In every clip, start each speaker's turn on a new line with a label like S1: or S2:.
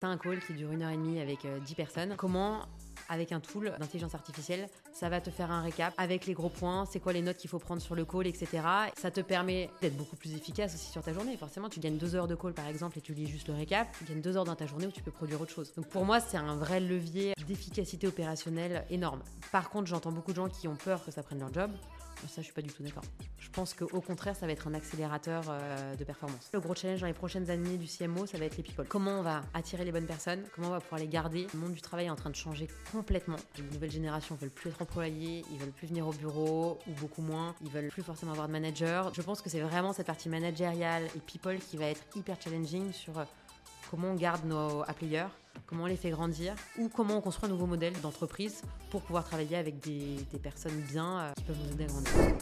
S1: T'as un call qui dure une heure et demie avec 10 personnes. Comment avec un tool d'intelligence artificielle, ça va te faire un récap avec les gros points, c'est quoi les notes qu'il faut prendre sur le call, etc. Ça te permet d'être beaucoup plus efficace aussi sur ta journée. Forcément, tu gagnes deux heures de call par exemple et tu lis juste le récap, tu gagnes deux heures dans ta journée où tu peux produire autre chose. Donc pour moi, c'est un vrai levier d'efficacité opérationnelle énorme. Par contre, j'entends beaucoup de gens qui ont peur que ça prenne leur job. Ça, je suis pas du tout d'accord. Je pense qu'au contraire, ça va être un accélérateur euh, de performance. Le gros challenge dans les prochaines années du CMO, ça va être les people. Comment on va attirer les bonnes personnes? Comment on va pouvoir les garder? Le monde du travail est en train de changer complètement. Les nouvelles générations veulent plus être employés, ils veulent plus venir au bureau ou beaucoup moins. Ils veulent plus forcément avoir de manager. Je pense que c'est vraiment cette partie managériale et people qui va être hyper challenging sur euh, comment on garde nos players, comment on les fait grandir, ou comment on construit un nouveau modèle d'entreprise pour pouvoir travailler avec des, personnes bien euh, qui peuvent nous aider à grandir.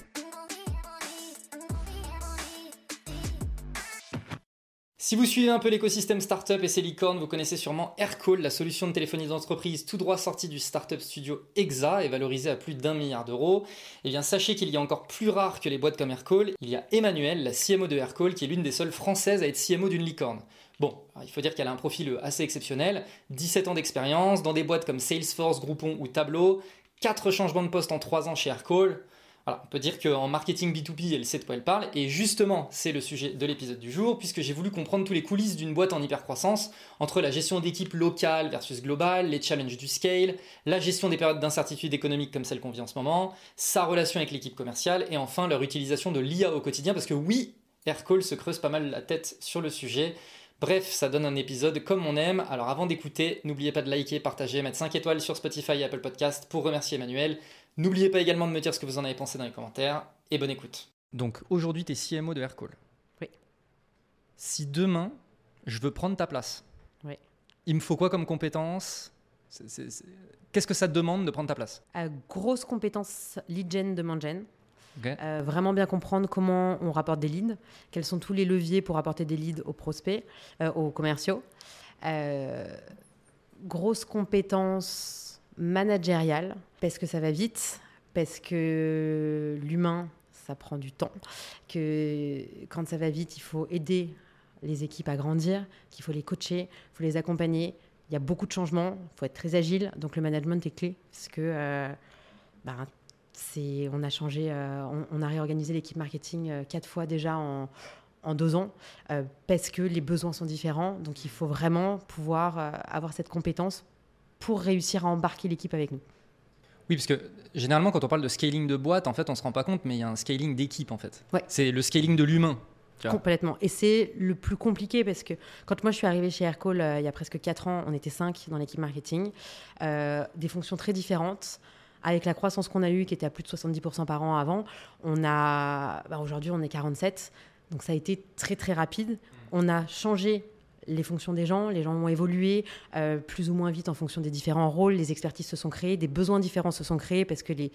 S2: Si vous suivez un peu l'écosystème startup et ses licornes, vous connaissez sûrement Aircall, la solution de téléphonie d'entreprise tout droit sortie du startup studio EXA et valorisée à plus d'un milliard d'euros. Eh bien sachez qu'il y a encore plus rare que les boîtes comme Aircall, il y a Emmanuel, la CMO de Aircall, qui est l'une des seules françaises à être CMO d'une licorne. Bon, il faut dire qu'elle a un profil assez exceptionnel, 17 ans d'expérience dans des boîtes comme Salesforce, Groupon ou Tableau, 4 changements de poste en 3 ans chez Aircall. Voilà, on peut dire qu'en marketing B2B, elle sait de quoi elle parle, et justement, c'est le sujet de l'épisode du jour, puisque j'ai voulu comprendre tous les coulisses d'une boîte en hypercroissance, entre la gestion d'équipes locales versus globales, les challenges du scale, la gestion des périodes d'incertitude économique comme celle qu'on vit en ce moment, sa relation avec l'équipe commerciale, et enfin leur utilisation de l'IA au quotidien, parce que oui, Aircall se creuse pas mal la tête sur le sujet. Bref, ça donne un épisode comme on aime. Alors avant d'écouter, n'oubliez pas de liker, partager, mettre 5 étoiles sur Spotify et Apple Podcast pour remercier Emmanuel. N'oubliez pas également de me dire ce que vous en avez pensé dans les commentaires et bonne écoute. Donc aujourd'hui, tu es CMO de Aircall.
S1: Oui.
S2: Si demain, je veux prendre ta place,
S1: oui.
S2: il me faut quoi comme compétence? Qu'est-ce que ça te demande de prendre ta place?
S1: Euh, Grosse compétence lead gen, demand gen. Euh, vraiment bien comprendre comment on rapporte des leads, quels sont tous les leviers pour apporter des leads aux prospects, euh, aux commerciaux. Euh, grosse compétence managériale, parce que ça va vite, parce que l'humain, ça prend du temps, que quand ça va vite, il faut aider les équipes à grandir, qu'il faut les coacher, il faut les accompagner. Il y a beaucoup de changements, il faut être très agile, donc le management est clé, parce que bah, on a changé, euh, on, a réorganisé l'équipe marketing euh, quatre fois déjà en, deux ans euh, parce que les besoins sont différents. Donc il faut vraiment pouvoir avoir cette compétence pour réussir à embarquer l'équipe avec nous.
S2: Oui, parce que généralement, quand on parle de scaling de boîte, en fait, on ne se rend pas compte, mais il y a un scaling d'équipe, en fait. C'est le scaling de l'humain.
S1: Complètement. Et c'est le plus compliqué parce que quand moi je suis arrivée chez Aircall il y a presque 4 ans, on était 5 dans l'équipe marketing, des fonctions très différentes, avec la croissance qu'on a eue, qui était à plus de 70% par an avant, on a, bah, aujourd'hui, on est 47. Donc ça a été très très rapide. On a changé les fonctions des gens, les gens ont évolué euh, plus ou moins vite en fonction des différents rôles, les expertises se sont créées, des besoins différents se sont créés parce que les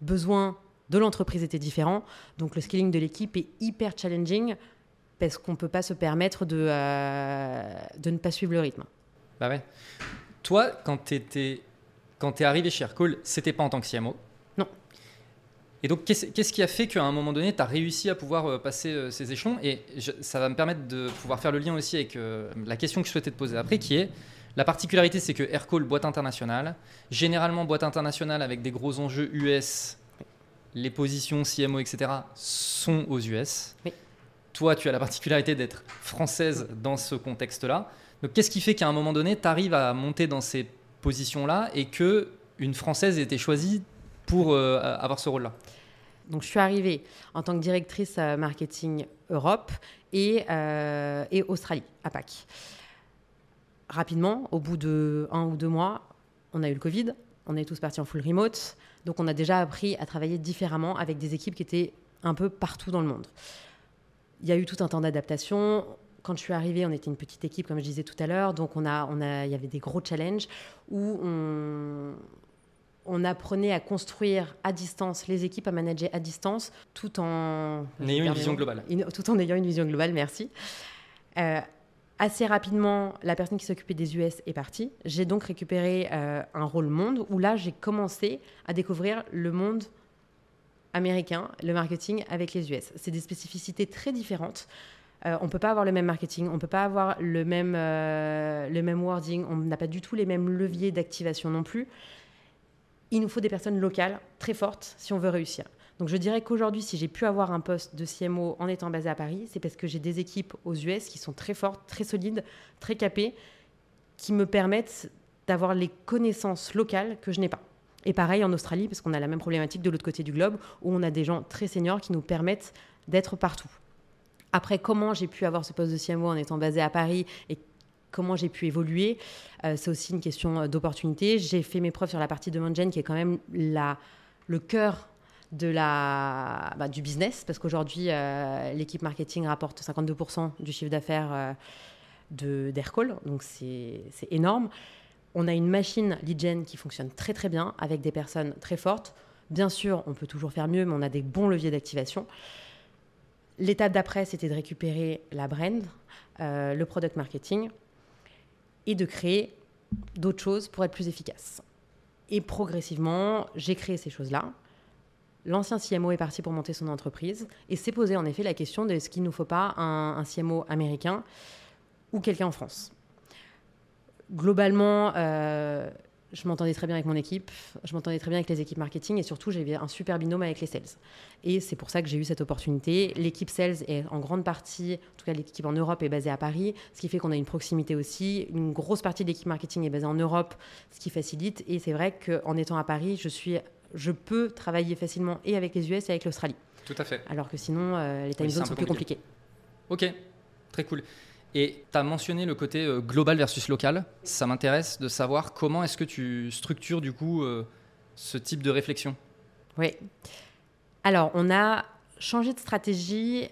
S1: besoins de l'entreprise étaient différents. Donc le scaling de l'équipe est hyper challenging parce qu'on ne peut pas se permettre de, euh, de ne pas suivre le rythme.
S2: Bah ouais. Toi, quand tu étais quand tu es arrivé chez Aircall, c'était pas en tant que CMO
S1: Non.
S2: Et donc, qu'est-ce qui a fait qu'à un moment donné, tu as réussi à pouvoir euh, passer euh, ces échelons? Et ça va me permettre de pouvoir faire le lien aussi avec euh, la question que je souhaitais te poser après, qui est la particularité, c'est que Aircall, boîte internationale, généralement boîte internationale avec des gros enjeux US, les positions CMO, etc., sont aux US.
S1: Oui.
S2: Toi, tu as la particularité d'être française dans ce contexte-là. Donc, qu'est-ce qui fait qu'à un moment donné, tu arrives à monter dans ces position-là et que une Française ait été choisie pour euh, avoir ce rôle-là
S1: donc, je suis arrivée en tant que directrice euh, marketing Europe et, euh, et Australie, à Pâques. Rapidement, au bout de un ou deux mois, on a eu le Covid, on est tous partis en full remote, donc on a déjà appris à travailler différemment avec des équipes qui étaient un peu partout dans le monde. Il y a eu tout un temps d'adaptation quand je suis arrivée, on était une petite équipe, comme je disais tout à l'heure, donc on a, on a, il y avait des gros challenges où on, on apprenait à construire à distance les équipes, à manager à distance, tout en
S2: ayant une vision globale.
S1: tout en ayant une vision globale, merci. Euh, assez rapidement, la personne qui s'occupait des US est partie. J'ai donc récupéré euh, un rôle monde où là, j'ai commencé à découvrir le monde américain, le marketing avec les US. C'est des spécificités très différentes. Euh, on peut pas avoir le même marketing, on peut pas avoir le même, euh, le même wording, on n'a pas du tout les mêmes leviers d'activation non plus. Il nous faut des personnes locales très fortes si on veut réussir. Donc je dirais qu'aujourd'hui, si j'ai pu avoir un poste de CMO en étant basé à Paris, c'est parce que j'ai des équipes aux US qui sont très fortes, très solides, très capées, qui me permettent d'avoir les connaissances locales que je n'ai pas. Et pareil en Australie, parce qu'on a la même problématique de l'autre côté du globe, où on a des gens très seniors qui nous permettent d'être partout. Après, comment j'ai pu avoir ce poste de CMO en étant basé à Paris et comment j'ai pu évoluer, euh, c'est aussi une question euh, d'opportunité. J'ai fait mes preuves sur la partie de Gen, qui est quand même la, le cœur de la, bah, du business, parce qu'aujourd'hui, euh, l'équipe marketing rapporte 52% du chiffre d'affaires d'Aircall, donc c'est énorme. On a une machine lead gen qui fonctionne très très bien, avec des personnes très fortes. Bien sûr, on peut toujours faire mieux, mais on a des bons leviers d'activation. L'étape d'après, c'était de récupérer la brand, euh, le product marketing et de créer d'autres choses pour être plus efficace. Et progressivement, j'ai créé ces choses-là. L'ancien CMO est parti pour monter son entreprise et s'est posé en effet la question de est-ce qu'il ne nous faut pas un, CMO américain ou quelqu'un en France. Globalement, euh, je m'entendais très bien avec mon équipe, je m'entendais très bien avec les équipes marketing et surtout j'avais un super binôme avec les sales. Et c'est pour ça que j'ai eu cette opportunité. L'équipe sales est en grande partie, en tout cas l'équipe en Europe est basée à Paris, ce qui fait qu'on a une proximité aussi. Une grosse partie de l'équipe marketing est basée en Europe, ce qui facilite. Et c'est vrai qu'en étant à Paris, je, suis, je peux travailler facilement et avec les US et avec l'Australie.
S2: Tout à fait.
S1: Alors que sinon, euh, les time zones sont plus compliquées.
S2: Ok, très cool. Et tu as mentionné le côté euh, global versus local. Ça m'intéresse de savoir comment est-ce que tu structures du coup euh, ce type de réflexion.
S1: Oui. Alors, on a changé de stratégie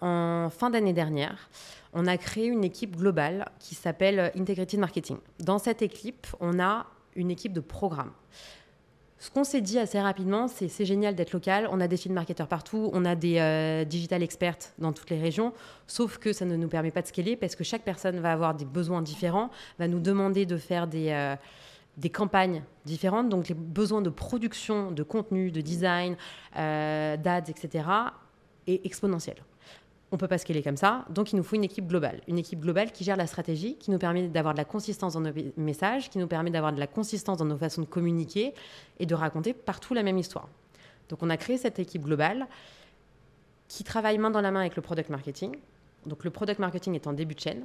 S1: en fin d'année dernière. On a créé une équipe globale qui s'appelle Integrated Marketing. Dans cette équipe, on a une équipe de programme. Ce qu'on s'est dit assez rapidement, c'est c'est génial d'être local. On a des field marketeurs partout, on a des euh, digital experts dans toutes les régions, sauf que ça ne nous permet pas de scaler parce que chaque personne va avoir des besoins différents, va nous demander de faire des, euh, campagnes différentes, donc les besoins de production, de contenu, de design, euh, d'ads, etc., est exponentiel on peut pas scaler comme ça. Donc, il nous faut une équipe globale. Une équipe globale qui gère la stratégie, qui nous permet d'avoir de la consistance dans nos messages, qui nous permet d'avoir de la consistance dans nos façons de communiquer et de raconter partout la même histoire. Donc, on a créé cette équipe globale qui travaille main dans la main avec le product marketing. Donc, le product marketing est en début de chaîne.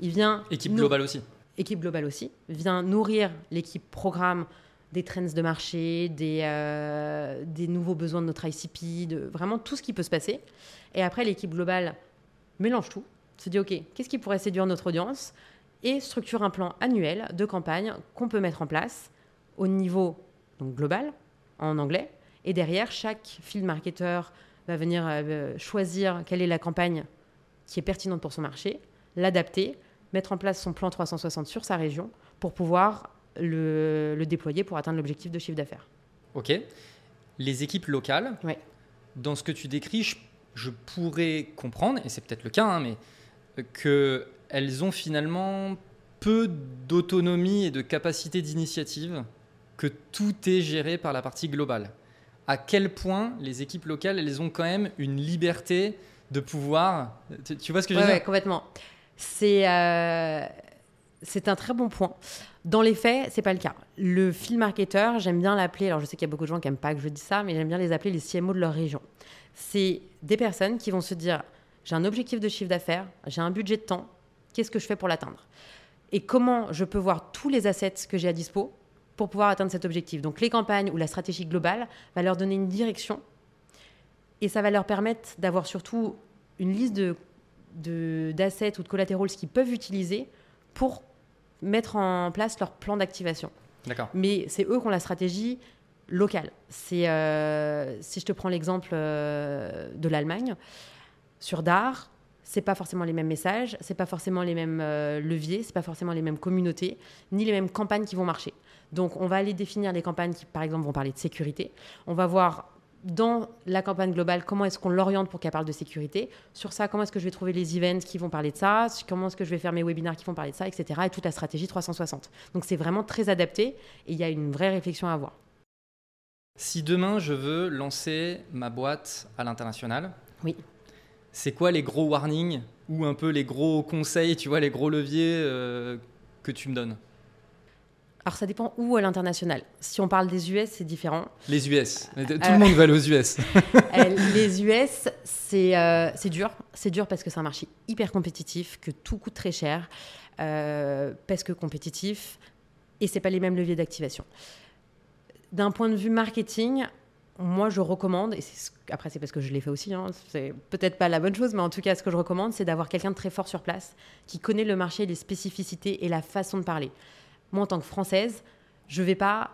S1: Il vient.
S2: Équipe globale aussi.
S1: Équipe globale aussi. Vient nourrir l'équipe programme des trends de marché, des, euh, nouveaux besoins de notre ICP, de vraiment tout ce qui peut se passer. Et après, l'équipe globale mélange tout, se dit, OK, qu'est-ce qui pourrait séduire notre audience Et structure un plan annuel de campagne qu'on peut mettre en place au niveau global, en anglais. Et derrière, chaque field marketer va venir euh, choisir quelle est la campagne qui est pertinente pour son marché, l'adapter, mettre en place son plan 360 sur sa région pour pouvoir le, déployer pour atteindre l'objectif de chiffre d'affaires.
S2: Ok. Les équipes locales, dans ce que tu décris, je, pourrais comprendre, et c'est peut-être le cas, hein, mais qu'elles ont finalement peu d'autonomie et de capacité d'initiative, que tout est géré par la partie globale. À quel point les équipes locales, elles ont quand même une liberté de pouvoir. Tu, vois ce que je veux dire?
S1: Oui, complètement. C'est euh, c'est un très bon point. Dans les faits, c'est pas le cas. Le field marketer, j'aime bien l'appeler, alors je sais qu'il y a beaucoup de gens qui n'aiment pas que je dise ça, mais j'aime bien les appeler les CMO de leur région. C'est des personnes qui vont se dire j'ai un objectif de chiffre d'affaires, j'ai un budget de temps, qu'est-ce que je fais pour l'atteindre? Et comment je peux voir tous les assets que j'ai à dispo pour pouvoir atteindre cet objectif? Donc les campagnes ou la stratégie globale va leur donner une direction et ça va leur permettre d'avoir surtout une liste de d'assets ou de collatéraux qu'ils peuvent utiliser pour mettre en place leur plan d'activation.
S2: D'accord.
S1: Mais c'est eux qui ont la stratégie locale. C'est, euh, si je te prends l'exemple euh, de l'Allemagne, sur DAR, c'est pas forcément les mêmes messages, c'est pas forcément les mêmes euh, leviers, c'est pas forcément les mêmes communautés, ni les mêmes campagnes qui vont marcher. Donc, on va aller définir les campagnes qui, par exemple, vont parler de sécurité. On va voir dans la campagne globale, comment est-ce qu'on l'oriente pour qu'elle parle de sécurité Sur ça, comment est-ce que je vais trouver les events qui vont parler de ça? Comment est-ce que je vais faire mes webinaires qui vont parler de ça, etc. Et toute la stratégie 360. Donc c'est vraiment très adapté et il y a une vraie réflexion à avoir.
S2: Si demain je veux lancer ma boîte à l'international,
S1: oui.
S2: c'est quoi les gros warnings ou un peu les gros conseils, tu vois, les gros leviers que tu me donnes?
S1: Alors ça dépend où à l'international. Si on parle des US, c'est différent.
S2: Les US. Tout le monde va aller aux US.
S1: les US, c'est dur. C'est dur parce que c'est un marché hyper compétitif, que tout coûte très cher, parce que compétitif, et c'est pas les mêmes leviers d'activation. D'un point de vue marketing, moi, je recommande, et après, c'est parce que je l'ai fait aussi, hein, c'est peut-être pas la bonne chose, mais en tout cas, ce que je recommande, c'est d'avoir quelqu'un de très fort sur place, qui connaît le marché, les spécificités et la façon de parler. Moi, en tant que Française, je vais pas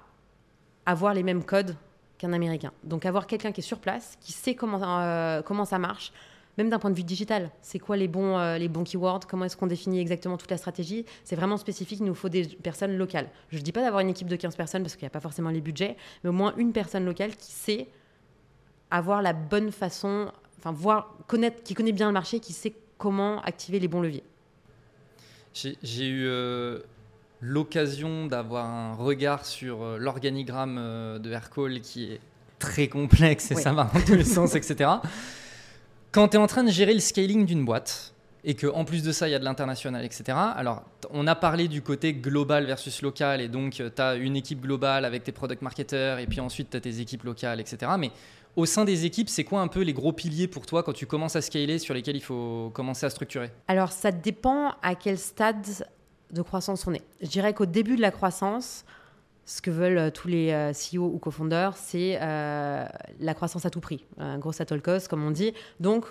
S1: avoir les mêmes codes qu'un Américain. Donc, avoir quelqu'un qui est sur place, qui sait comment, euh, ça marche, même d'un point de vue digital. C'est quoi les bons, euh, les bons keywords? Comment est-ce qu'on définit exactement toute la stratégie? C'est vraiment spécifique, il nous faut des personnes locales. Je ne dis pas d'avoir une équipe de 15 personnes parce qu'il n'y a pas forcément les budgets, mais au moins une personne locale qui sait avoir la bonne façon, enfin, connaître, qui connaît bien le marché, qui sait comment activer les bons leviers.
S2: J'ai eu euh, l'occasion d'avoir un regard sur euh, l'organigramme de Aircall qui est très complexe et ça va dans tous les sens, etc. Quand tu es en train de gérer le scaling d'une boîte, et qu'en plus de ça, il y a de l'international, etc. Alors, on a parlé du côté global versus local, et donc euh, tu as une équipe globale avec tes product marketers, et puis ensuite tu as tes équipes locales, etc. Mais au sein des équipes, c'est quoi un peu les gros piliers pour toi quand tu commences à scaler sur lesquels il faut commencer à structurer?
S1: Alors, ça dépend à quel stade de croissance on est. Je dirais qu'au début de la croissance, ce que veulent euh, tous les euh, CEO ou cofondeurs, c'est euh, la croissance à tout prix, un gros at cost, comme on dit. Donc,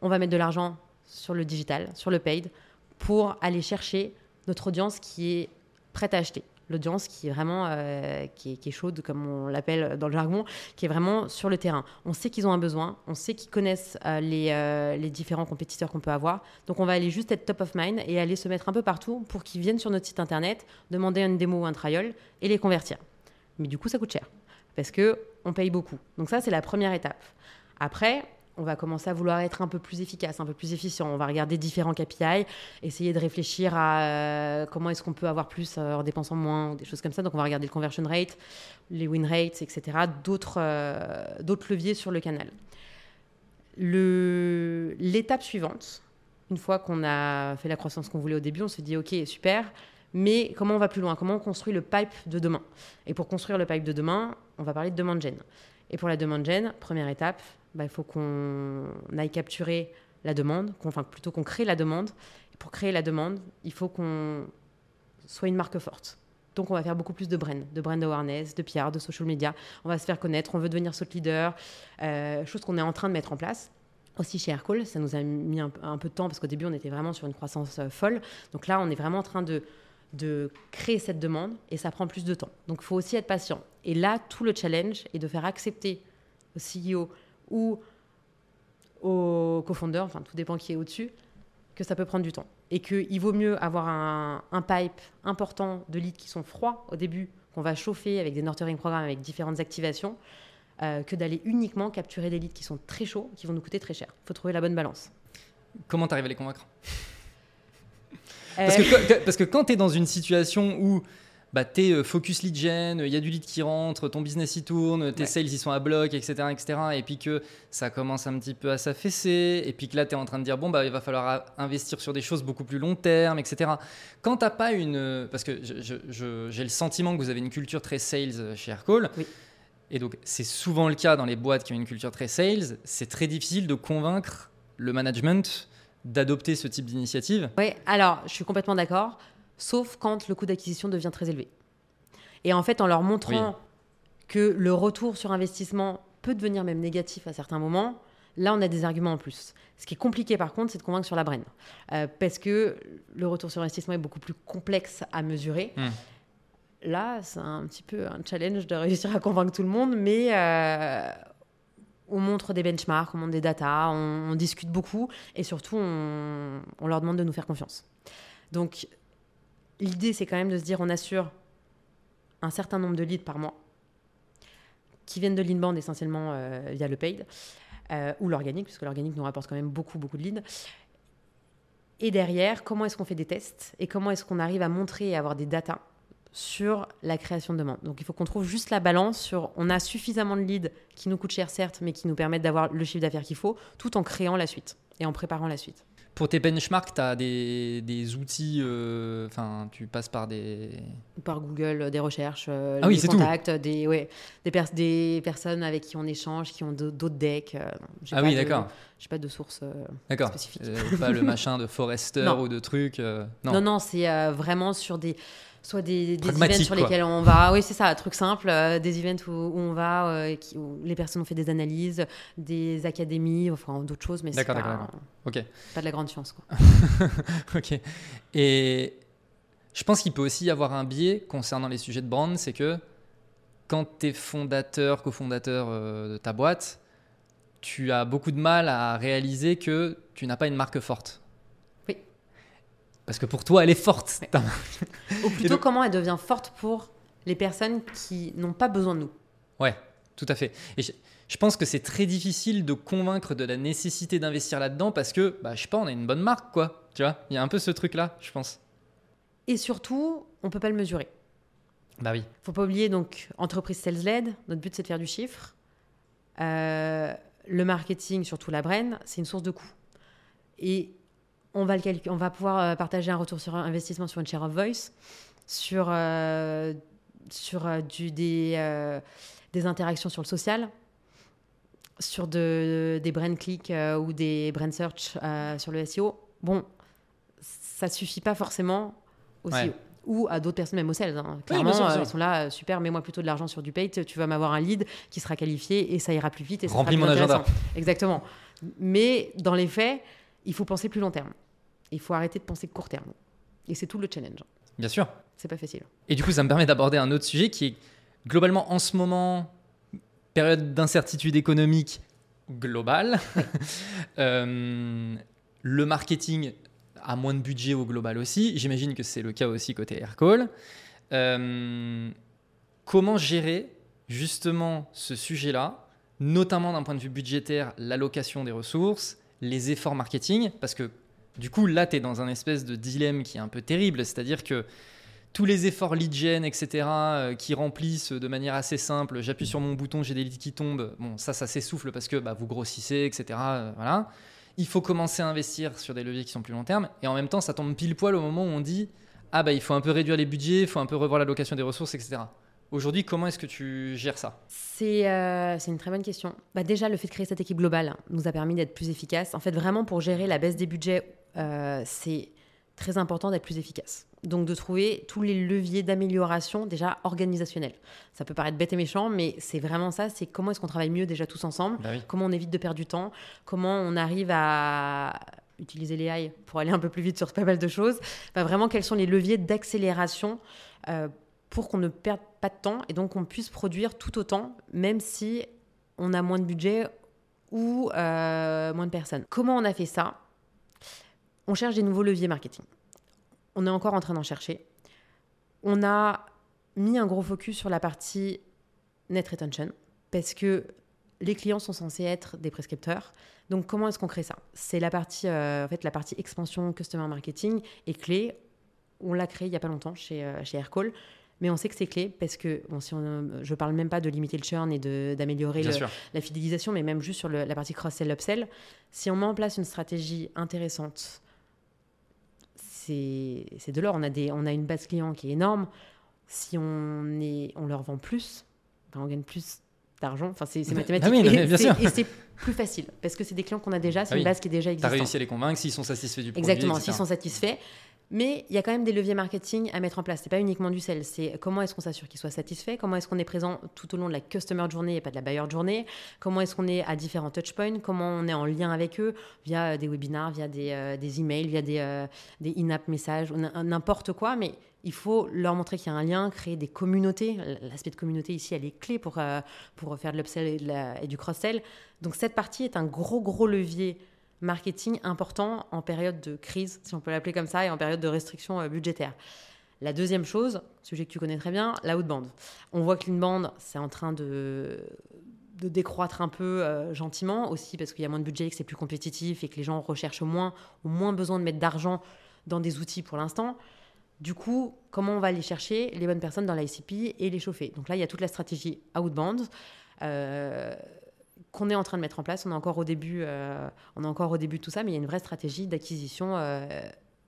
S1: on va mettre de l'argent sur le digital, sur le paid, pour aller chercher notre audience qui est prête à acheter l'audience qui est vraiment euh, qui, est, chaude, comme on l'appelle dans le jargon, qui est vraiment sur le terrain. On sait qu'ils ont un besoin, on sait qu'ils connaissent euh, les, euh, les, différents compétiteurs qu'on peut avoir. Donc on va aller juste être top of mind et aller se mettre un peu partout pour qu'ils viennent sur notre site internet, demander une démo ou un trial et les convertir. Mais du coup, ça coûte cher parce que on paye beaucoup. Donc ça, c'est la première étape. Après, on va commencer à vouloir être un peu plus efficace, un peu plus efficient. On va regarder différents KPI, essayer de réfléchir à euh, comment est-ce qu'on peut avoir plus euh, en dépensant moins, des choses comme ça. Donc on va regarder le conversion rate, les win rates, etc. D'autres euh, d'autres leviers sur le canal. L'étape suivante, une fois qu'on a fait la croissance qu'on voulait au début, on se dit ok super, mais comment on va plus loin? Comment on construit le pipe de demain? Et pour construire le pipe de demain, on va parler de demande gen. Et pour la demande gen, première étape, bah, il faut qu'on aille capturer la demande, enfin plutôt qu'on crée la demande. Pour créer la demande, il faut qu'on soit une marque forte. Donc on va faire beaucoup plus de brand, de brand awareness, de PR, de social media. On va se faire connaître, on veut devenir saut leader, euh, chose qu'on est en train de mettre en place. Aussi chez Aircall, ça nous a mis un, peu de temps parce qu'au début on était vraiment sur une croissance euh, folle. Donc là on est vraiment en train de, de créer cette demande et ça prend plus de temps. Donc il faut aussi être patient. Et là tout le challenge est de faire accepter au CEO ou au cofondeur, enfin tout dépend qui est au-dessus, que ça peut prendre du temps. Et qu'il vaut mieux avoir un, pipe important de leads qui sont froids au début, qu'on va chauffer avec des nurturing programmes, avec différentes activations, euh, que d'aller uniquement capturer des leads qui sont très chauds, qui vont nous coûter très cher. Il faut trouver la bonne balance.
S2: Comment tu arrives à les convaincre? Parce, que, parce que quand tu es dans une situation où bah, t'es euh, focus lead gen, il y a du lead qui rentre, ton business y tourne, tes sales ils sont à bloc, etc., etc. Et puis que ça commence un petit peu à s'affaisser, et puis que là tu es en train de dire bon bah il va falloir investir sur des choses beaucoup plus long terme, etc. Quand t'as pas une, parce que j'ai le sentiment que vous avez une culture très sales chez Aircall. Et donc, c'est souvent le cas dans les boîtes qui ont une culture très sales. C'est très difficile de convaincre le management d'adopter ce type d'initiative.
S1: Oui, alors, je suis complètement d'accord sauf quand le coût d'acquisition devient très élevé. Et en fait, en leur montrant que le retour sur investissement peut devenir même négatif à certains moments, là, on a des arguments en plus. Ce qui est compliqué, par contre, c'est de convaincre sur la brain. Euh, parce que le retour sur investissement est beaucoup plus complexe à mesurer. Hmm. Là, c'est un petit peu un challenge de réussir à convaincre tout le monde, mais euh, on montre des benchmarks, on montre des datas, on, discute beaucoup, et surtout, on, leur demande de nous faire confiance. Donc, l'idée, c'est quand même de se dire on assure un certain nombre de leads par mois qui viennent de l'inbound essentiellement euh, via le paid euh, ou l'organique, puisque l'organique nous rapporte quand même beaucoup, beaucoup de leads. Et derrière, comment est-ce qu'on fait des tests et comment est-ce qu'on arrive à montrer et avoir des datas sur la création de demande. Donc il faut qu'on trouve juste la balance sur on a suffisamment de leads qui nous coûtent cher certes, mais qui nous permettent d'avoir le chiffre d'affaires qu'il faut, tout en créant la suite et en préparant la suite
S2: Pour tes benchmarks, tu as des, des outils, euh, enfin, tu passes par des.
S1: Par Google, euh, des recherches, euh,
S2: Ah oui,
S1: des
S2: tout.
S1: contacts, des, ouais, des, pers- des personnes avec qui on échange, qui ont d'autres decks. euh,
S2: Ah oui, d'accord.
S1: J'ai pas de source.
S2: D'accord.
S1: spécifique.
S2: Pas le machin de Forrester
S1: Non.
S2: ou de trucs. non.
S1: Non, non, c'est vraiment sur des. Soit des, des events sur
S2: quoi.
S1: lesquels on va. Oui, c'est ça, un truc simple. euh, des events où, où on va, euh, qui- où les personnes ont fait des analyses, des académies, enfin d'autres choses, mais c'est pas, de la grande science. Quoi.
S2: ok. Et je pense qu'il peut aussi y avoir un biais concernant les sujets de brand, c'est que quand tu es fondateur, cofondateur euh, de ta boîte, tu as beaucoup de mal à réaliser que tu n'as pas une marque forte. Parce que pour toi, elle est forte.
S1: Ouais. Ou plutôt,
S2: donc-
S1: comment elle devient forte pour les personnes qui n'ont pas besoin de nous.
S2: Ouais, tout à fait. Et je, je pense que c'est très difficile de convaincre de la nécessité d'investir là-dedans parce que, bah, je sais pas, on a une bonne marque, quoi. Tu vois, il y a un peu ce truc-là, je pense.
S1: Et surtout, on peut pas le mesurer.
S2: Bah oui.
S1: faut pas oublier donc entreprise sales led. Notre but c'est de faire du chiffre. Euh, le marketing, surtout la brain, c'est une source de coût. Et on va, le calcu- on va pouvoir euh, partager un retour sur investissement sur une share of voice, sur, euh, sur euh, du, des, euh, des interactions sur le social, sur de, des brand click euh, ou des brand search sur le SEO. Bon, ça suffit pas forcément au
S2: Ouais.
S1: SEO. Ou à d'autres personnes, même au sales. hein. Clairement,
S2: sûr,
S1: euh, ils sont là, euh, super, mets-moi plutôt de l'argent sur du paid, tu vas m'avoir un lead qui sera qualifié et ça ira plus vite. Et ça
S2: Remplis
S1: sera
S2: mon
S1: plus
S2: agenda.
S1: intéressant. Exactement. Mais dans les faits, il faut penser plus long terme. Il faut arrêter de penser court terme. Et c'est tout le challenge.
S2: Bien sûr.
S1: C'est pas facile.
S2: Et du coup, ça me permet d'aborder un autre sujet qui est globalement en ce moment, période d'incertitude économique globale. Euh, le marketing a moins de budget au global aussi. J'imagine que c'est le cas aussi côté Aircall. Euh, comment gérer justement ce sujet-là, notamment d'un point de vue budgétaire, l'allocation des ressources, les efforts marketing? Parce que du coup, là, tu es dans un espèce de dilemme qui est un peu terrible, c'est-à-dire que tous les efforts lead gen, etc., euh, qui remplissent de manière assez simple, j'appuie sur mon bouton, j'ai des leads qui tombent, bon, ça, ça s'essouffle parce que bah, vous grossissez, etc., euh, voilà. Il faut commencer à investir sur des leviers qui sont plus long terme, et en même temps, ça tombe pile poil au moment où on dit, ah bah, il faut un peu réduire les budgets, il faut un peu revoir l'allocation des ressources, etc. Aujourd'hui, comment est-ce que tu gères ça?
S1: C'est euh, c'est une très bonne question. Bah déjà, le fait de créer cette équipe globale nous a permis d'être plus efficaces. En fait, vraiment, pour gérer la baisse des budgets, euh, c'est très important d'être plus efficace. Donc, de trouver tous les leviers d'amélioration déjà organisationnels. Ça peut paraître bête et méchant, mais c'est vraiment ça. C'est comment est-ce qu'on travaille mieux déjà tous ensemble
S2: Bah oui.
S1: Comment on évite de perdre du temps Comment on arrive à utiliser les AI pour aller un peu plus vite sur pas mal de choses Enfin, Vraiment, quels sont les leviers d'accélération euh, pour qu'on ne perde pas de temps et donc qu'on puisse produire tout autant, même si on a moins de budget ou euh, moins de personnes. Comment on a fait ça On cherche des nouveaux leviers marketing. On est encore en train d'en chercher. On a mis un gros focus sur la partie net retention parce que les clients sont censés être des prescripteurs. Donc comment est-ce qu'on crée ça? C'est la partie euh, en fait la partie expansion customer marketing est clé. On l'a créé il y a pas longtemps chez euh, chez Aircall. Mais on sait que c'est clé parce que, bon, si on, euh, je parle même pas de limiter le churn et d'améliorer la fidélisation, mais même juste sur le- la partie cross-sell, upsell. Si on met en place une stratégie intéressante, c'est c'est de l'or. On, a des- on a une base client qui est énorme. Si on, est, on leur vend plus, on gagne plus d'argent. Enfin, c'est c'est
S2: Bah
S1: mathématique.
S2: oui, non,
S1: Et c'est- c'est plus facile parce que c'est des clients qu'on a déjà, c'est
S2: Ah oui.
S1: une base qui est déjà
S2: Tu as
S1: existante.
S2: réussi à les convaincre, s'ils sont satisfaits du produit,
S1: Exactement, s'ils sont satisfaits. Mais il y a quand même des leviers marketing à mettre en place. C'est pas uniquement du sel. C'est comment est-ce qu'on s'assure qu'ils soient satisfaits, comment est-ce qu'on est présent tout au long de la customer journée et pas de la buyer journée, comment est-ce qu'on est à différents touchpoints, comment on est en lien avec eux? Via euh, des webinars, via des, euh, emails, via des, euh, in-app messages, n'importe quoi. Mais il faut leur montrer qu'il y a un lien, créer des communautés. L'aspect de communauté ici, elle est clé pour, pour faire de l'upsell et, et du cross-sell. Donc cette partie est un gros, gros levier marketing important en période de crise, si on peut l'appeler comme ça, et en période de restriction euh, budgétaire. La deuxième chose, sujet que tu connais très bien, la outbound. On voit que l'inbound, c'est en train de, de décroître un peu euh, gentiment, aussi parce qu'il y a moins de budget, que c'est plus compétitif et que les gens recherchent moins, ont moins besoin de mettre d'argent dans des outils pour l'instant. Du coup, comment on va aller chercher les bonnes personnes dans l'ICP et les chauffer? Donc là, il y a toute la stratégie outbound. Euh, qu'on est en train de mettre en place. On est encore au début, euh, on est encore au début de tout ça, mais il y a une vraie stratégie d'acquisition euh,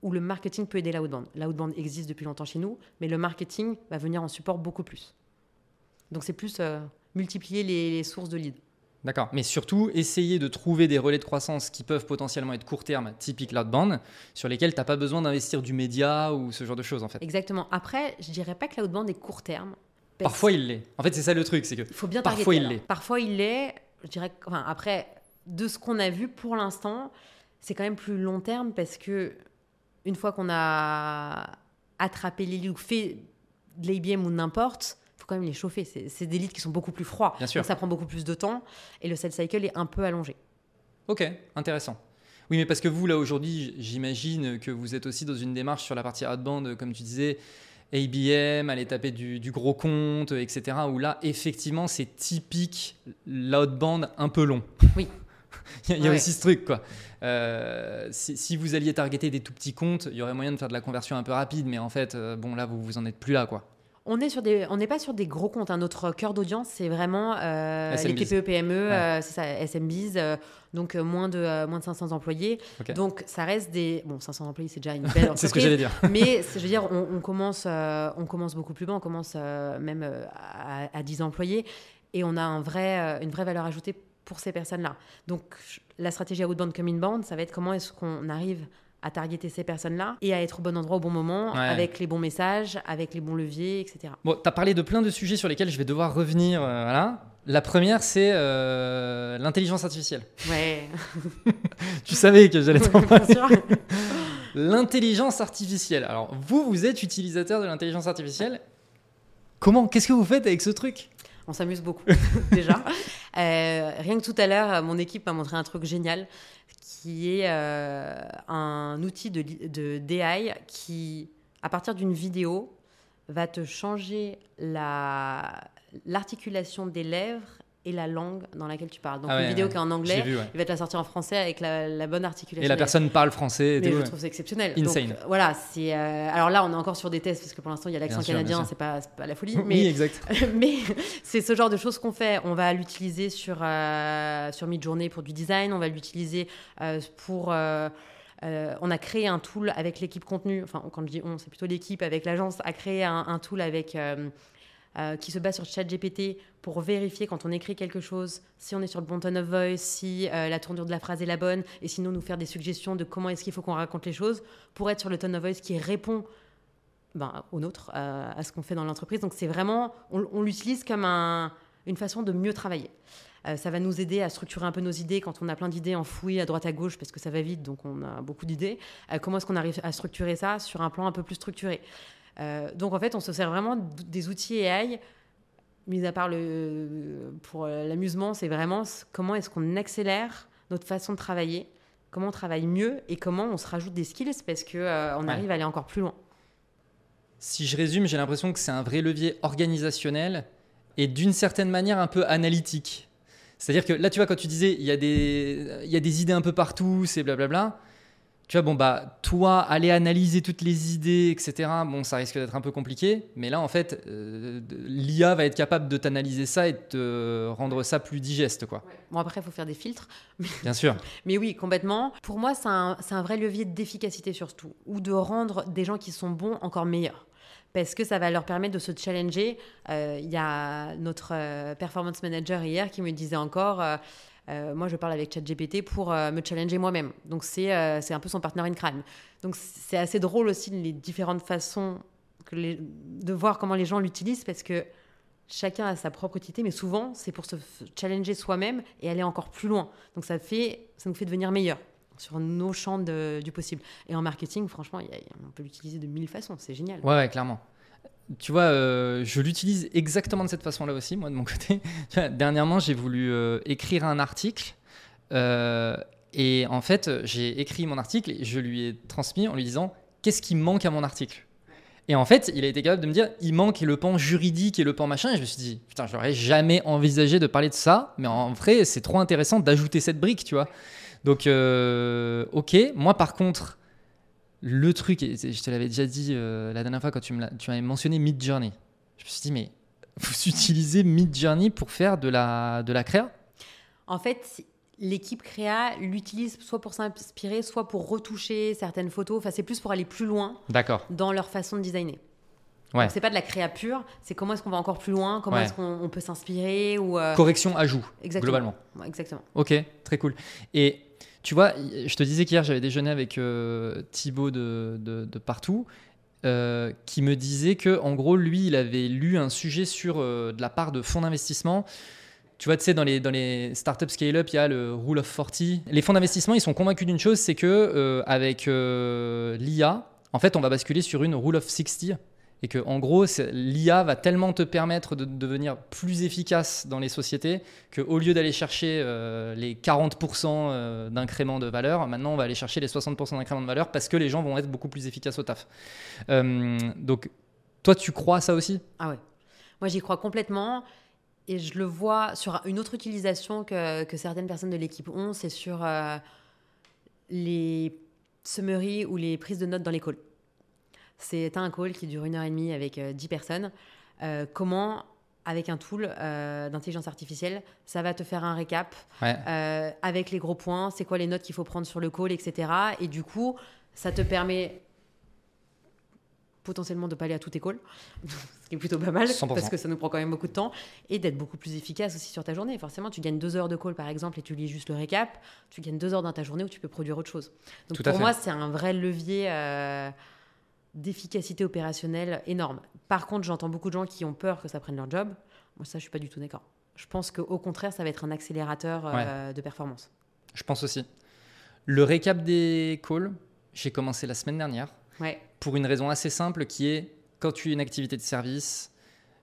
S1: où le marketing peut aider l'outbound. L'outbound existe depuis longtemps chez nous, mais le marketing va venir en support beaucoup plus. Donc c'est plus euh, multiplier les, les sources de leads.
S2: D'accord. Mais surtout, essayer de trouver des relais de croissance qui peuvent potentiellement être court terme, typique l'outbound, sur lesquels tu n'as pas besoin d'investir du média ou ce genre de choses, en fait.
S1: Exactement. Après, je dirais pas que l'outbound est court terme.
S2: Parfois, il l'est. En fait, c'est ça le truc, c'est que
S1: Il faut bien
S2: Parfois, il l'est.
S1: Parfois il l'est. Je dirais que- enfin, après de ce qu'on a vu pour l'instant, c'est quand même plus long terme parce que une fois qu'on a attrapé les ou fait de l'ABM ou n'importe, il faut quand même les chauffer. C'est des leads qui sont beaucoup plus froids.
S2: Bien sûr.
S1: Donc ça prend beaucoup plus de temps et le sales cycle est un peu allongé.
S2: Ok, intéressant. Oui, mais parce que vous, là, aujourd'hui, j'imagine que vous êtes aussi dans une démarche sur la partie outbound, comme tu disais, ABM, aller taper du, du gros compte, etc. Où là, effectivement, c'est typique l'outbound un peu long.
S1: Oui.
S2: il y a, il y a
S1: Ouais.
S2: aussi ce truc, quoi. Euh, si, si vous alliez targeter des tout petits comptes, il y aurait moyen de faire de la conversion un peu rapide, mais en fait, euh, bon, là, vous vous en êtes plus là, quoi.
S1: On est sur des, on n'est pas sur des gros comptes. hein. Notre cœur d'audience, c'est vraiment euh, les. TPE PME,
S2: Ouais.
S1: euh, c'est ça, SMBs, euh, donc moins de moins de 500 employés. Donc ça reste des, bon 500 employés, c'est déjà une belle entreprise.
S2: C'est ce que j'allais dire.
S1: Mais je veux dire, on, on commence, on commence beaucoup plus bas, on commence même à, à 10 employés, et on a un vrai, une vraie valeur ajoutée pour ces personnes-là. Donc la stratégie outbound comme inbound, ça va être comment est-ce qu'on arrive à targeter ces personnes-là et à être au bon endroit au bon moment,
S2: Ouais.
S1: avec les bons messages, avec les bons leviers, etc.
S2: Bon, tu as parlé de plein de sujets sur lesquels je vais devoir revenir. euh, voilà. La première, c'est euh, l'intelligence artificielle.
S1: Ouais,
S2: Tu savais que j'allais t'en
S1: bien sûr.
S2: L'intelligence artificielle. Alors, vous, vous êtes utilisateur de l'intelligence artificielle. Comment Qu'est-ce que vous faites avec ce truc?
S1: On s'amuse beaucoup, déjà. Euh, rien que tout à l'heure, mon équipe m'a montré un truc génial qui est euh, un outil de, de DI qui, à partir d'une vidéo, va te changer la- l'articulation des lèvres et la langue dans laquelle tu parles. Donc,
S2: Ah ouais,
S1: une vidéo
S2: ouais.
S1: qui est en anglais,
S2: vu, ouais.
S1: il va te la sortir en français avec la, la bonne articulation.
S2: Et la personne parle français. Et
S1: mais
S2: tout,
S1: je trouve ça exceptionnel.
S2: Insane.
S1: Donc, voilà, c'est. euh, alors là, on est encore sur des tests parce que pour l'instant, il y a l'accent canadien, c'est pas, c'est pas la folie.
S2: Oui,
S1: Mais,
S2: exact.
S1: mais c'est ce genre de choses qu'on fait. On va l'utiliser sur, euh, sur Midjourney pour du design. On va l'utiliser euh, pour. euh, euh, on a créé un tool avec l'équipe contenu. Enfin, quand je dis on, c'est plutôt l'équipe avec l'agence a créé un, un tool avec. euh, euh, qui se base sur ChatGPT pour vérifier quand on écrit quelque chose, si on est sur le bon tone of voice, si euh, la tournure de la phrase est la bonne, et sinon nous faire des suggestions de comment est-ce qu'il faut qu'on raconte les choses pour être sur le tone of voice qui répond ben, au nôtre, euh, à ce qu'on fait dans l'entreprise. Donc c'est vraiment, on, l'utilise comme un- une façon de mieux travailler. Euh, ça va nous aider à structurer un peu nos idées quand on a plein d'idées enfouies à droite à gauche parce que ça va vite, donc on a beaucoup d'idées. Comment est-ce qu'on arrive à structurer ça sur un plan un peu plus structuré? Donc en fait, on se sert vraiment des outils AI, mis à part le, pour l'amusement, c'est vraiment comment est-ce qu'on accélère notre façon de travailler, comment on travaille mieux et comment on se rajoute des skills parce que euh, on
S2: Ouais.
S1: arrive à aller encore plus loin.
S2: Si je résume, j'ai l'impression que c'est un vrai levier organisationnel et d'une certaine manière un peu analytique. C'est-à-dire que là, tu vois, quand tu disais il y a des, il y a des idées un peu partout, c'est blablabla. Tu vois, bon, bah, toi, aller analyser toutes les idées, etc., bon, ça risque d'être un peu compliqué. Mais là, en fait, euh, l'IA va être capable de t'analyser ça et de te rendre ça plus digeste, quoi.
S1: Bon, après, il faut faire des filtres.
S2: Bien sûr.
S1: Mais oui, complètement. Pour moi, c'est un, un vrai levier d'efficacité surtout, ou de rendre des gens qui sont bons encore meilleurs. Parce que ça va leur permettre de se challenger. Euh, Il y a notre euh, performance manager hier qui me disait encore, euh, euh, moi je parle avec ChatGPT pour euh, me challenger moi-même. Donc c'est euh, un peu son partner in crime. Donc c'est assez drôle aussi les différentes façons de voir comment les gens l'utilisent parce que chacun a sa propre utilité, mais souvent c'est pour se challenger soi-même et aller encore plus loin. Donc ça, fait, ça nous fait devenir meilleurs sur nos champs du possible. Et en marketing, franchement, on peut l'utiliser de mille façons, c'est génial.
S2: Ouais, ouais, clairement. Tu vois, euh, je l'utilise exactement de cette façon-là aussi, moi, de mon côté. Dernièrement, j'ai voulu euh, écrire un article. euh, et en fait, j'ai écrit mon article et je lui ai transmis en lui disant Qu'est-ce qui manque à mon article? Et en fait, il a été capable de me dire Il manque le pan juridique et le pan machin. Et je me suis dit Putain, j'aurais jamais envisagé de parler de ça. Mais en vrai, c'est trop intéressant d'ajouter cette brique, tu vois. Donc, ok. Moi, par contre, le truc, et je te l'avais déjà dit euh, la dernière fois quand tu m'avais mentionné Mid Journey. Je me suis dit, mais vous utilisez Mid Journey pour faire de la, de la créa?
S1: En fait, l'équipe créa l'utilise soit pour s'inspirer, soit pour retoucher certaines photos. Enfin, c'est plus pour aller plus loin dans leur façon de designer.
S2: Ouais.
S1: C'est pas de la créa pure, c'est comment est-ce qu'on va encore plus loin, comment
S2: Ouais.
S1: est-ce qu'on on peut s'inspirer ou euh,
S2: Correction, ajout,
S1: exactement.
S2: globalement.
S1: Ouais, exactement.
S2: Ok, très cool. Et tu vois, je te disais qu'hier, j'avais déjeuné avec euh, Thibaut de, de- partout, euh, qui me disait que, en gros, lui, il avait lu un sujet sur euh, de la part de fonds d'investissement. Tu vois, tu sais, dans les, dans les startups scale-up, il y a le Rule of 40. Les fonds d'investissement, ils sont convaincus d'une chose, c'est que euh, avec l'IA, en fait, on va basculer sur une Rule of 60. Et que, en gros, l'IA va tellement te permettre de devenir plus efficace dans les sociétés qu'au lieu d'aller chercher euh, les 40% euh, d'incrément de valeur, maintenant on va aller chercher les 60% d'incrément de valeur parce que les gens vont être beaucoup plus efficaces au taf. Euh, donc, toi, tu crois à ça aussi?
S1: Ah ouais. Moi, j'y crois complètement. Et je le vois sur une autre utilisation que, que certaines personnes de l'équipe ont, c'est sur les summaries ou les prises de notes dans calls. C'est un call qui dure une heure et demie avec euh, 10 personnes. Euh, comment, avec un tool euh, d'intelligence artificielle, ça va te faire un récap
S2: Ouais.
S1: euh, avec les gros points, c'est quoi les notes qu'il faut prendre sur le call, etc. Et du coup, ça te permet potentiellement de pas aller à tous tes calls, ce qui est plutôt pas mal,
S2: 100%.
S1: parce que ça nous prend quand même beaucoup de temps, et d'être beaucoup plus efficace aussi sur ta journée. Forcément, tu gagnes deux heures de call, par exemple, et tu lis juste le récap, tu gagnes deux heures dans ta journée où tu peux produire autre chose. Donc
S2: Tout
S1: pour moi, c'est un vrai levier euh, d'efficacité opérationnelle énorme. Par contre, j'entends beaucoup de gens qui ont peur que ça prenne leur job. Moi, ça, je suis pas du tout d'accord. Je pense qu'au contraire, ça va être un accélérateur euh, de performance.
S2: Je pense aussi. Le récap des calls, j'ai commencé la semaine dernière
S1: Ouais.
S2: pour une raison assez simple qui est quand tu es une activité de service,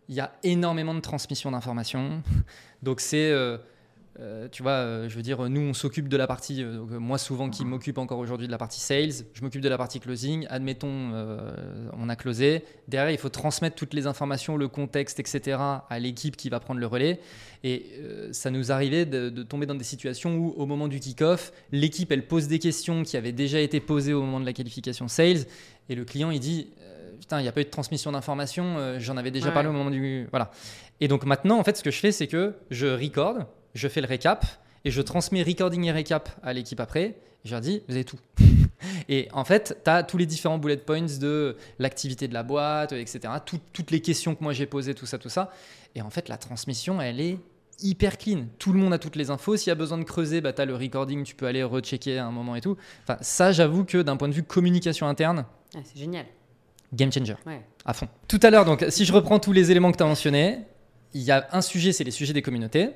S2: il y a énormément de transmission d'informations. Donc c'est, euh, euh, tu vois, euh, je veux dire, nous on s'occupe de la partie, euh, donc, moi souvent qui m'occupe encore aujourd'hui de la partie sales, je m'occupe de la partie closing. Admettons, on a closé. Derrière, il faut transmettre toutes les informations, le contexte, etc. à l'équipe qui va prendre le relais. Et ça nous arrivait de, de tomber dans des situations où, au moment du kick-off, l'équipe elle pose des questions qui avaient déjà été posées au moment de la qualification sales, et le client il dit putain il n'y a pas eu de transmission d'informations, j'en avais déjà
S1: Ouais.
S2: parlé au moment du voilà. Et donc maintenant en fait ce que je fais c'est que je record, je fais le récap et je transmets recording et récap à l'équipe après. Et je leur dis vous avez tout. Et en fait, tu as tous les différents bullet points de l'activité de la boîte, etc. Tout- toutes les questions que moi j'ai posées, tout ça, tout ça. Et en fait, la transmission, elle est hyper clean. Tout le monde a toutes les infos. S'il y a besoin de creuser, bah, tu as le recording, tu peux aller rechecker à un moment et tout. Enfin, ça, j'avoue que d'un point de vue communication interne,
S1: Ah, c'est génial.
S2: game changer
S1: Ouais.
S2: à fond. Tout à l'heure, donc, si je reprends tous les éléments que tu as mentionnés, il y a un sujet, c'est les sujets des communautés.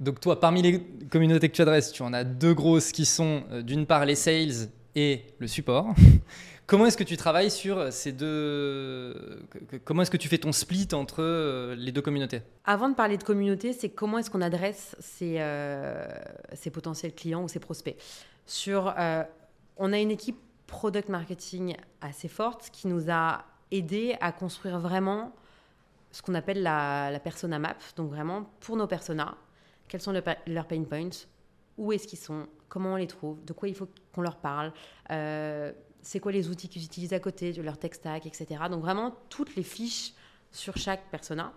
S2: Donc toi, parmi les communautés que tu adresses, tu en as deux grosses qui sont euh, d'une part les sales et le support. Comment est-ce que tu travailles sur ces deux... Comment est-ce que tu fais ton split entre euh, les deux communautés?
S1: Avant de parler de communauté, c'est comment est-ce qu'on adresse ces, euh, potentiels clients ou ces prospects? Sur, on a une équipe product marketing assez forte qui nous a aidé à construire vraiment ce qu'on appelle la, la persona map. Donc vraiment pour nos personas, quels sont leurs pain points, où est-ce qu'ils sont, comment on les trouve, de quoi il faut qu'on leur parle, euh, c'est quoi les outils qu'ils utilisent à côté, de leur tech stack, etc. Donc vraiment toutes les fiches sur chaque persona.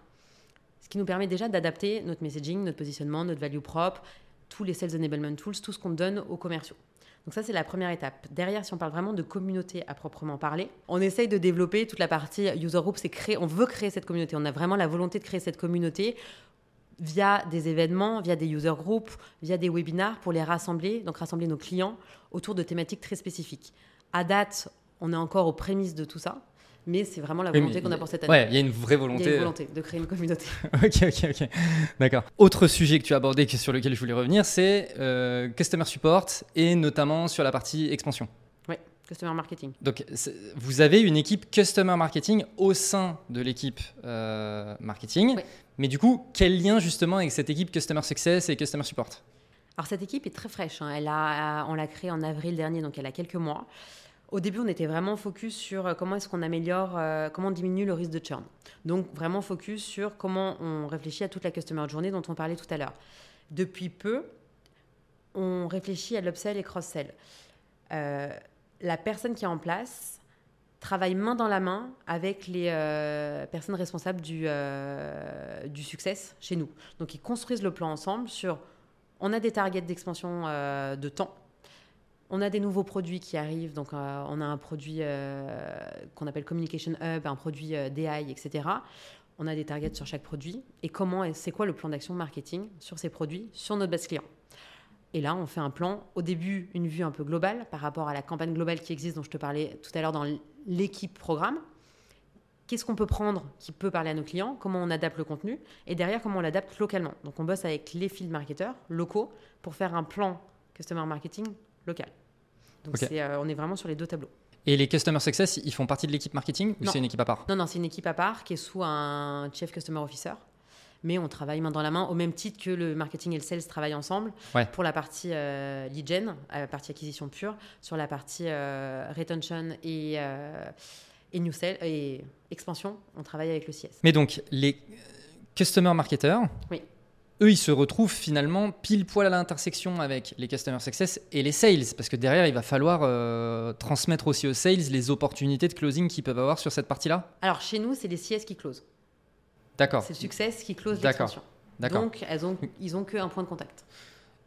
S1: Ce qui nous permet déjà d'adapter notre messaging, notre positionnement, notre value propre, tous les sales enablement tools, tout ce qu'on donne aux commerciaux. Donc ça, c'est la première étape. Derrière, si on parle vraiment de communauté à proprement parler, on essaye de développer toute la partie user group. C'est créer, on veut créer cette communauté. On a vraiment la volonté de créer cette communauté via des événements, via des user groups, via des webinars pour les rassembler, donc rassembler nos clients autour de thématiques très spécifiques. À date, on est encore aux prémices de tout ça, mais c'est vraiment la volonté qu'on a pour cette année.
S2: Ouais, il y a une vraie
S1: Il y
S2: volonté.
S1: a une volonté de créer une communauté.
S2: ok, ok, ok. D'accord. Autre sujet que tu as abordé, sur lequel je voulais revenir, c'est euh, Customer Support et notamment sur la partie expansion.
S1: Customer marketing.
S2: Donc, vous avez une équipe Customer Marketing au sein de l'équipe euh, marketing.
S1: Oui.
S2: Mais du coup, quel lien justement avec cette équipe Customer Success et Customer Support?
S1: Alors cette équipe est très fraîche. hein. Elle a, on l'a créée en avril dernier, donc elle a quelques mois. Au début, on était vraiment focus sur euh, comment est-ce qu'on améliore, euh, comment on diminue le risque de churn. Donc vraiment focus sur comment on réfléchit à toute la customer journée dont on parlait tout à l'heure. Depuis peu, on réfléchit à l'upsell et cross-sell. Euh, la personne qui est en place travaille main dans la main avec les euh, personnes responsables du, euh, du succès chez nous. Donc ils construisent le plan ensemble sur On a des targets d'expansion euh, de temps. On a des nouveaux produits qui arrivent. Donc, on a un produit qu'on appelle Communication Hub, un produit DI, etc. On a des targets sur chaque produit. Et comment, c'est quoi le plan d'action marketing sur ces produits, sur notre base client? Et là, on fait un plan. Au début, une vue un peu globale par rapport à la campagne globale qui existe, dont je te parlais tout à l'heure dans l'équipe programme. Qu'est-ce qu'on peut prendre qui peut parler à nos clients? Comment on adapte le contenu? Et derrière, comment on l'adapte localement? Donc, on bosse avec les field marketeurs locaux pour faire un plan customer marketing local. Donc, euh, on est vraiment sur les deux tableaux.
S2: Et les Customer Success, ils font partie de l'équipe marketing ou c'est une équipe à part?
S1: Non, non, c'est une équipe à part qui est sous un Chief Customer Officer. Mais on travaille main dans la main au même titre que le marketing et le sales travaillent ensemble
S2: Ouais.
S1: pour la partie euh, lead gen, euh, la partie acquisition pure, sur la partie euh, retention et, euh, et new sale et expansion, on travaille avec le CS.
S2: Mais donc, les euh, Customer Marketers,
S1: Oui.
S2: eux, ils se retrouvent finalement pile poil à l'intersection avec les Customer Success et les Sales. Parce que derrière, il va falloir euh, transmettre aussi aux Sales les opportunités de closing qu'ils peuvent avoir sur cette partie-là.
S1: Alors chez nous, c'est les CS qui closent.
S2: D'accord.
S1: C'est le success qui close l'expansion.
S2: D'accord.
S1: Donc elles ont, ils ont qu'un point de contact.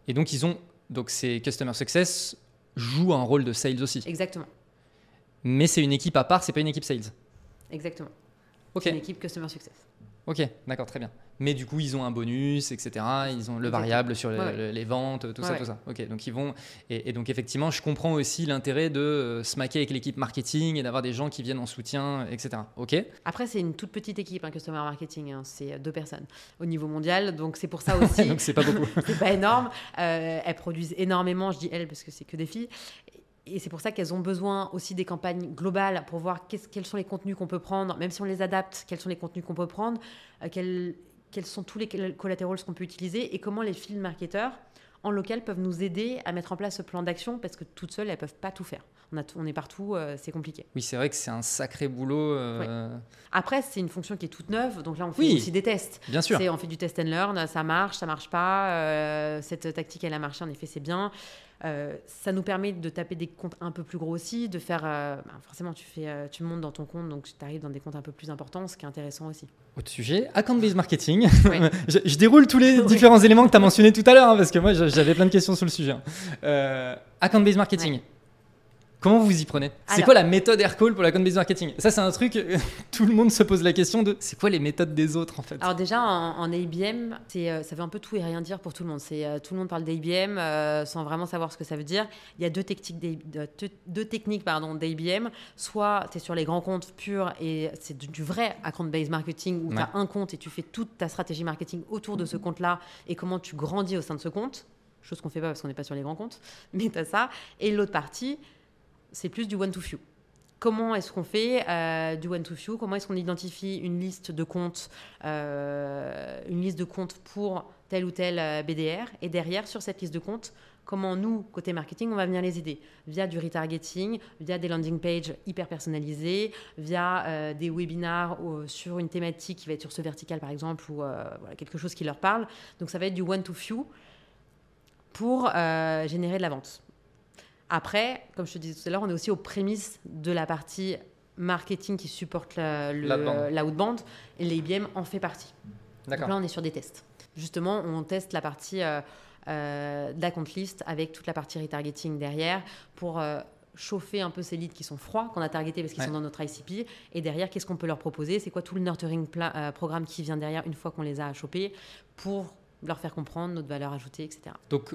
S2: Et donc, ils ont. Donc, ces Customer Success jouent un rôle de Sales aussi.
S1: Exactement.
S2: Mais c'est une équipe à part, c'est pas une équipe Sales.
S1: Exactement.
S2: Ok.
S1: C'est une équipe Customer Success.
S2: Ok, d'accord, très bien. Mais du coup, ils ont un bonus, etc. Ils ont le variable sur
S1: Ouais, ouais.
S2: les ventes, tout
S1: Ouais,
S2: ça, tout ça. Ok, donc ils vont. Et, et donc, effectivement, je comprends aussi l'intérêt de euh, se maquer avec l'équipe marketing et d'avoir des gens qui viennent en soutien, etc. Ok.
S1: Après, c'est une toute petite équipe, un customer marketing, hein, c'est deux personnes au niveau mondial, donc c'est pour ça aussi,
S2: donc, c'est pas beaucoup.
S1: c'est pas énorme. Euh, elles produisent énormément, je dis elles parce que c'est que des filles. Et c'est pour ça qu'elles ont besoin aussi des campagnes globales pour voir quels sont les contenus qu'on peut prendre, même si on les adapte, quels sont les contenus qu'on peut prendre, euh, quels sont tous les collaterals qu'on peut utiliser et comment les field marketeurs en local peuvent nous aider à mettre en place ce plan d'action parce que toutes seules, elles peuvent pas tout faire. On, a tout- on est partout, euh, c'est compliqué.
S2: Oui, c'est vrai que c'est un sacré boulot. euh,
S1: Après, c'est une fonction qui est toute neuve, donc là, on fait
S2: Oui.
S1: aussi des tests.
S2: Bien sûr.
S1: On fait du test and learn, ça marche, ça marche pas. euh, cette tactique, elle a marché, en effet, c'est bien. Euh, ça nous permet de taper des comptes un peu plus gros aussi, de faire. euh, bah, forcément, tu, fais, euh, tu montes dans ton compte, donc tu arrives dans des comptes un peu plus importants, ce qui est intéressant aussi.
S2: Autre sujet, account-based marketing. Je, je déroule tous les différents éléments que tu as mentionnés tout à l'heure, hein, parce que moi j'avais plein de questions sur le sujet. hein. Euh, account-based marketing.
S1: Ouais.
S2: Comment vous y prenez? C'est quoi la méthode Aircall pour l'account-based marketing? Ça, c'est un truc, tout le monde se pose la question de c'est quoi les méthodes des autres en fait?
S1: Alors déjà en, en ABM, c'est, euh, ça veut un peu tout et rien dire pour tout le monde. C'est, euh, tout le monde parle d'ABM euh, sans vraiment savoir ce que ça veut dire. Il y a deux techniques, deux, deux techniques pardon, d'ABM. Soit tu es sur les grands comptes purs et c'est du, du vrai account-based marketing où tu as un compte et tu fais toute ta stratégie marketing autour de ce compte-là et comment tu grandis au sein de ce compte. Chose qu'on fait pas parce qu'on n'est pas sur les grands comptes, mais tu as ça. Et l'autre partie, c'est plus du one-to-few. Comment est-ce qu'on fait euh, du one-to-few Comment est-ce qu'on identifie une liste de comptes, euh, une liste de comptes pour tel ou tel euh, BDR Et derrière, sur cette liste de comptes, comment nous, côté marketing, on va venir les aider? Via du retargeting, via des landing pages hyper personnalisées, via des webinars sur une thématique qui va être sur ce vertical, par exemple, ou voilà, quelque chose qui leur parle. Donc ça va être du one-to-few pour euh, générer de la vente. Après, comme je te disais tout à l'heure, on est aussi aux prémices de la partie marketing qui supporte la- le- et l'IBM en fait partie. Donc là, on est sur des tests. Justement, on teste la partie euh, euh, compte list avec toute la partie retargeting derrière pour euh, chauffer un peu ces leads qui sont froids, qu'on a targetés parce qu'ils
S2: Ouais.
S1: sont dans notre ICP. Et derrière, qu'est-ce qu'on peut leur proposer? C'est quoi tout le nurturing programme qui vient derrière une fois qu'on les a chopés pour leur faire comprendre notre valeur ajoutée, etc.
S2: Donc,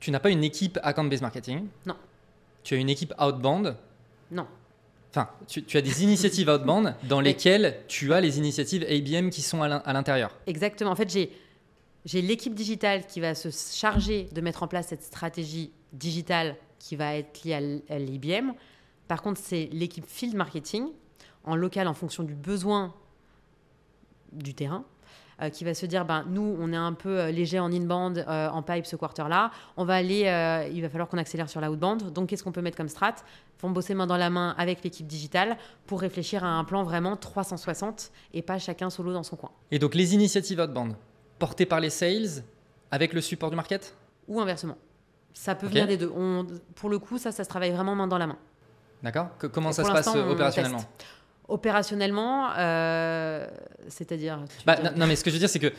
S2: tu n'as pas une équipe account-based marketing
S1: Non.
S2: Tu as une équipe outbound
S1: Non.
S2: Enfin, tu, tu as des initiatives outbound dans lesquelles tu as les initiatives ABM qui sont à l'in- à l'intérieur.
S1: Exactement. En fait, j'ai j'ai l'équipe digitale qui va se charger de mettre en place cette stratégie digitale qui va être liée à l'IBM. Par contre, c'est l'équipe field marketing en local en fonction du besoin du terrain euh, qui va se dire ben nous on est un peu euh, léger en inbound euh, en pipe ce quarter là on va aller euh, il va falloir qu'on accélère sur la outbound donc qu'est-ce qu'on peut mettre comme strat? Vont bosser main dans la main avec l'équipe digitale pour réfléchir à un plan vraiment 360 et pas chacun solo dans son coin
S2: Et donc, les initiatives outbound portées par les sales avec le support du market?
S1: Ou inversement. Ça peut
S2: Ok.
S1: venir des deux. On- pour le coup, ça, ça se travaille vraiment main dans la main.
S2: D'accord Comment
S1: Et
S2: ça se passe
S1: on
S2: opérationnellement
S1: euh, c'est-à-dire.
S2: Bah, non, non, mais ce que je veux dire, c'est que,